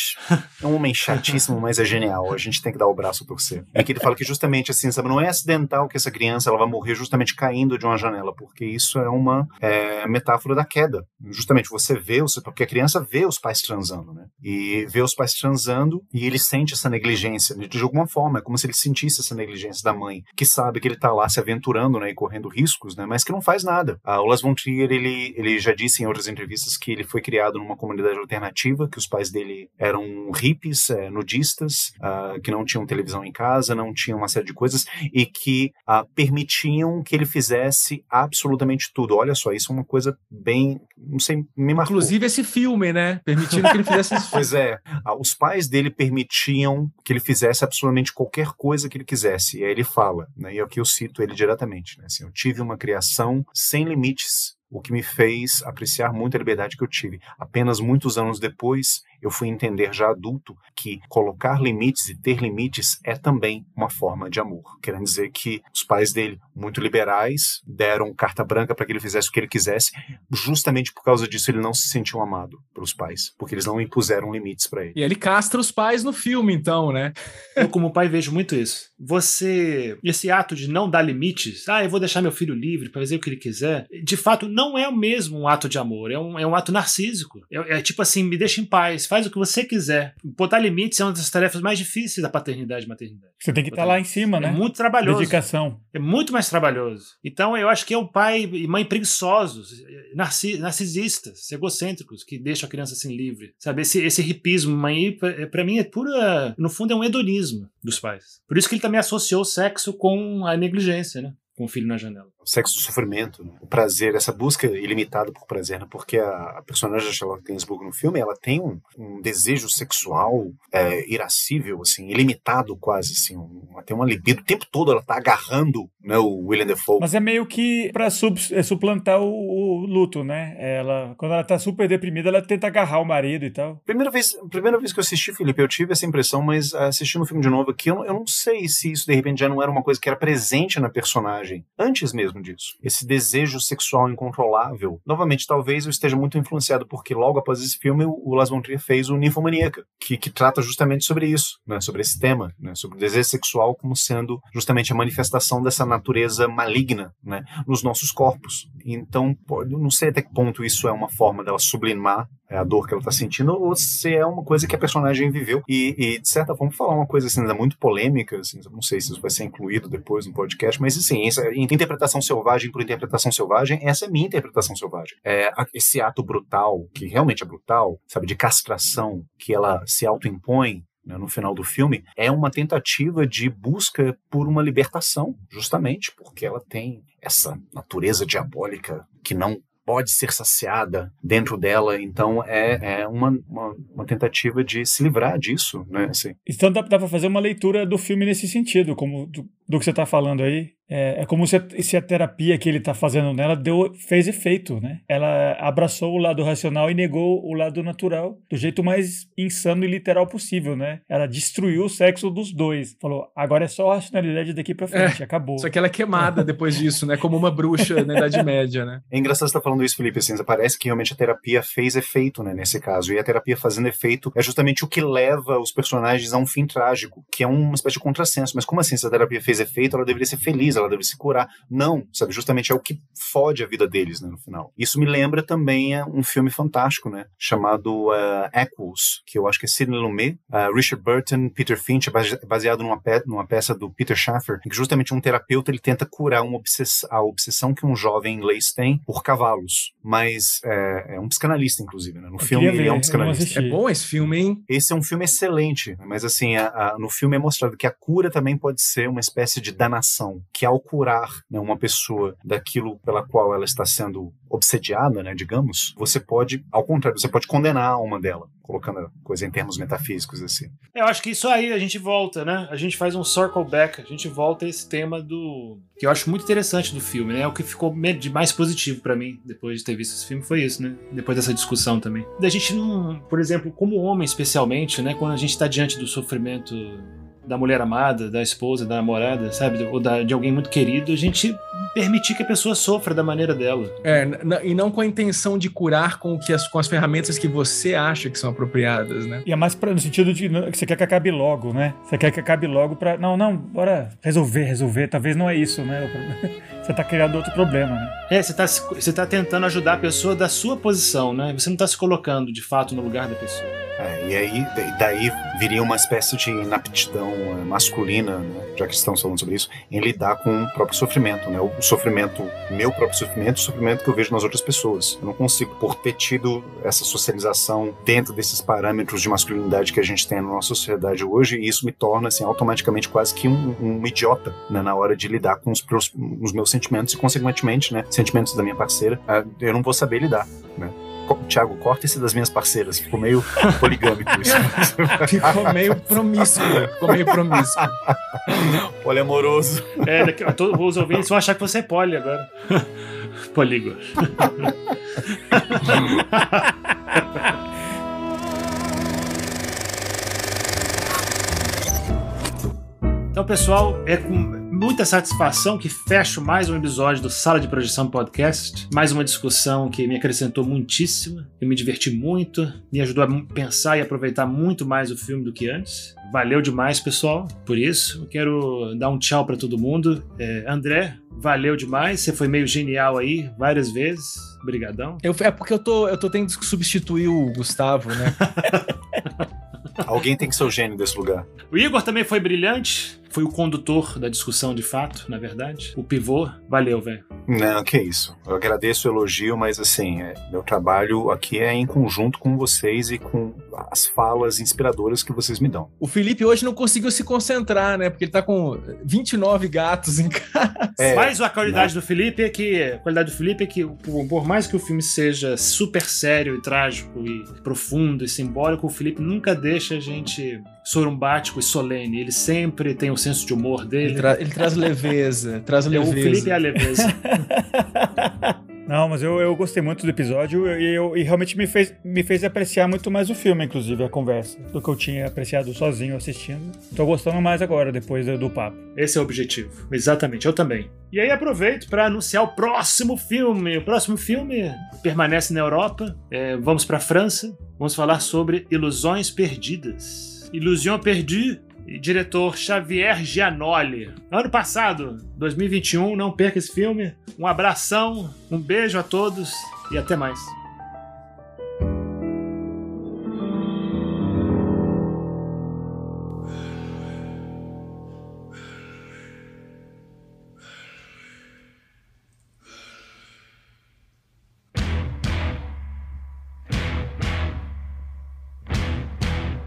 é um homem chatíssimo, mas é genial. A gente tem que dar o braço por você. É que ele fala que justamente assim, sabe, não é acidental que essa criança ela vai morrer justamente caindo de uma janela, porque isso é uma é, metáfora da queda. Justamente você vê, porque a criança vê os pais transando, né? E vê os pais transando e ele sente essa negligência, de alguma forma, é como se ele sentisse essa negligência da mãe, que sabe que ele tá lá se aventurando, né, e correndo riscos, né, mas que não faz nada. Ah, o von Trier, ele, ele já disse em outras entrevistas que ele foi criado numa comunidade alternativa, que os pais dele eram hippies, é, nudistas, uh, que não tinham televisão em casa, não tinham uma série de coisas e que uh, permitiam que ele fizesse absolutamente tudo. Olha só, isso é uma coisa bem, não sei, me marcou.
Inclusive esse filme, né? Permitindo que ele fizesse isso. (laughs)
Pois é, uh, os pais dele permitiam que ele fizesse absolutamente qualquer coisa que ele quisesse. E aí ele fala, né? E aqui eu cito ele diretamente, né? Assim, eu tive uma criação sem limites o que me fez apreciar muito a liberdade que eu tive. Apenas muitos anos depois, eu fui entender já adulto que colocar limites e ter limites é também uma forma de amor. Querendo dizer que os pais dele, muito liberais, deram carta branca para que ele fizesse o que ele quisesse. Justamente por causa disso, ele não se sentiu amado pelos pais, porque eles não impuseram limites para ele.
E ele castra os pais no filme, então, né?
eu, como pai, vejo muito isso. Você, esse ato de não dar limites, ah, eu vou deixar meu filho livre para fazer o que ele quiser, de fato, não é o mesmo um ato de amor, é um, é um ato narcísico. É, é tipo assim, me deixa em paz, faz o que você quiser. Botar limites é uma das tarefas mais difíceis da paternidade e maternidade.
Você tem que estar tá lá em cima, né?
É muito trabalhoso.
Dedicação.
É muito mais trabalhoso. Então eu acho que é o pai e mãe preguiçosos, narci narcisistas, egocêntricos, que deixam a criança assim livre. Sabe, esse, esse hipismo aí, para mim, é pura. No fundo, é um hedonismo dos pais. Por isso que ele também associou o sexo com a negligência, né? Com o filho na janela
o sexo do sofrimento, né? o prazer, essa busca ilimitada por prazer, né? porque a, a, personagem da Charlotte Gainsbourg no filme, ela tem um, um desejo sexual é, irascível, assim, ilimitado quase, assim, um, tem uma libido, o tempo todo ela tá agarrando né, o William Defoe.
Mas é meio que para sub, é, suplantar o, o, luto, né? Ela, quando ela tá super deprimida, ela tenta agarrar o marido e tal.
Primeira vez, primeira vez que eu assisti, Felipe, eu tive essa impressão, mas assistindo o filme de novo aqui, eu, eu não sei se isso de repente já não era uma coisa que era presente na personagem, antes mesmo mesmo disso. Esse desejo sexual incontrolável. Novamente, talvez eu esteja muito influenciado porque logo após esse filme o Las Trier fez o Ninfomaníaca, que, que trata justamente sobre isso, né, sobre esse tema, né, sobre o desejo sexual como sendo justamente a manifestação dessa natureza maligna né, nos nossos corpos. Então, não sei até que ponto isso é uma forma dela sublimar é a dor que ela está sentindo, ou se é uma coisa que a personagem viveu. E, e de certa forma, falar uma coisa assim, muito polêmica, assim, não sei se isso vai ser incluído depois no podcast, mas assim, essa interpretação selvagem por interpretação selvagem, essa é minha interpretação selvagem. É esse ato brutal, que realmente é brutal, sabe, de castração, que ela se autoimpõe né, no final do filme, é uma tentativa de busca por uma libertação, justamente porque ela tem essa natureza diabólica que não pode ser saciada dentro dela. Então é, é uma, uma, uma, tentativa de se livrar disso, né? Assim.
Então dá, dá para fazer uma leitura do filme nesse sentido, como do, que você está falando aí. É, é, como se a, se a terapia que ele está fazendo nela deu, fez efeito, né? Ela abraçou o lado racional e negou o lado natural do jeito mais insano e literal possível, né? Ela destruiu o sexo dos dois. Falou, agora é só racionalidade daqui para frente, é, acabou.
Só que ela é queimada (laughs) depois disso, né? Como uma bruxa na Idade (laughs) Média, né?
É engraçado você estar tá falando isso, Felipe, assim, parece que realmente a terapia fez efeito, né, nesse caso. E a terapia fazendo efeito é justamente o que leva os personagens a um fim trágico, que é uma espécie de contrassenso. Mas como assim, se a terapia fez efeito, ela deveria ser feliz, ela deveria se curar. Não, sabe? Justamente é o que fode a vida deles, né, no final. Isso me lembra também é, um filme fantástico, né? Chamado uh, Equals, que eu acho que é Sidney Lumet, uh, Richard Burton, Peter Finch, baseado numa, pe numa peça do Peter Schaffer, em que justamente um terapeuta ele tenta curar uma obsess a obsessão que um jovem inglês tem por cavalos. Mas é, é um psicanalista, inclusive, né? No eu filme ele é um psicanalista.
É bom esse filme, hein?
Esse é um filme excelente, mas assim, a, a, no filme é mostrado que a cura também pode ser uma espécie de danação, que ao curar né, uma pessoa daquilo pela qual ela está sendo obsediada, né, digamos, você pode, ao contrário, você pode condenar a alma dela, colocando a coisa em termos metafísicos assim.
Eu acho que isso aí a gente volta, né? A gente faz um circle back, a gente volta a esse tema do que eu acho muito interessante do filme, né? O que ficou de mais positivo para mim depois de ter visto esse filme foi isso, né? Depois dessa discussão também. Da gente não, por exemplo, como homem especialmente, né, quando a gente tá diante do sofrimento da mulher amada, da esposa, da namorada, sabe? Ou da, de alguém muito querido, a gente permitir que a pessoa sofra da maneira dela.
É, e não com a intenção de curar com, que as, com as ferramentas que você acha que são apropriadas, né?
E é mais pra, no sentido de que você quer que acabe logo, né? Você quer que acabe logo pra. Não, não, bora resolver, resolver. Talvez não é isso, né? (laughs) Você tá criando outro problema, né?
É, você tá, você tá tentando ajudar a pessoa da sua posição, né? Você não tá se colocando de fato no lugar da pessoa.
É, e aí, daí viria uma espécie de inaptidão eh, masculina, né? já que estamos falando sobre isso, em lidar com o próprio sofrimento, né? O sofrimento, meu próprio sofrimento, o sofrimento que eu vejo nas outras pessoas. Eu não consigo, por ter tido essa socialização dentro desses parâmetros de masculinidade que a gente tem na nossa sociedade hoje, e isso me torna, assim, automaticamente quase que um, um idiota, né? Na hora de lidar com os, os, meus sentimentos e, consequentemente, né? Sentimentos da minha parceira, ah, eu não vou saber lidar, né? Tiago, corta esse das minhas parceiras. Ficou meio poligâmico isso. (laughs)
Ficou meio promíscuo. Ficou meio promíscuo. (laughs)
Poliamoroso.
É, daqui, todos os ouvintes vão achar que você é poli agora. (laughs) Polígono. Então, pessoal, é com muita satisfação que fecho mais um episódio do Sala de Projeção Podcast. Mais uma discussão que me acrescentou muitíssimo. Eu me diverti muito, me ajudou a pensar e aproveitar muito mais o filme do que antes. Valeu demais, pessoal, por isso. Eu quero dar um tchau para todo mundo. É, André, valeu demais. Você foi meio genial aí várias vezes. Obrigadão.
Eu, é porque eu tô, eu tô tendo que substituir o Gustavo, né? (laughs)
Alguém tem que ser o gênio desse lugar.
O Igor também foi brilhante. Foi o condutor da discussão de fato, na verdade. O pivô. Valeu, velho.
Não, que isso. Eu agradeço o elogio, mas assim, é, meu trabalho aqui é em conjunto com vocês e com as falas inspiradoras que vocês me dão.
O Felipe hoje não conseguiu se concentrar, né? Porque ele tá com 29 gatos em casa.
É, mas a qualidade né? do Felipe é que. A qualidade do Felipe é que, por mais que o filme seja super sério e trágico e profundo e simbólico, o Felipe nunca deixa a gente sorumbático e solene. Ele sempre tem o senso de humor dele.
Ele, tra ele traz leveza, traz leveza.
O Felipe é a leveza. (laughs)
Não, mas eu, eu gostei muito do episódio e, eu, e realmente me fez, me fez apreciar muito mais o filme, inclusive, a conversa, do que eu tinha apreciado sozinho assistindo. Tô gostando mais agora, depois do, papo.
Esse é o objetivo. Exatamente, eu também. E aí aproveito para anunciar o próximo filme. O próximo filme permanece na Europa. É, vamos para França. Vamos falar sobre Ilusões Perdidas. Illusion Perdue e diretor Xavier Giannoli. Ano passado, 2021, não perca esse filme. Um abração, um beijo a todos e até mais.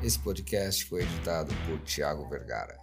Esse podcast foi editado por Tiago Vergara.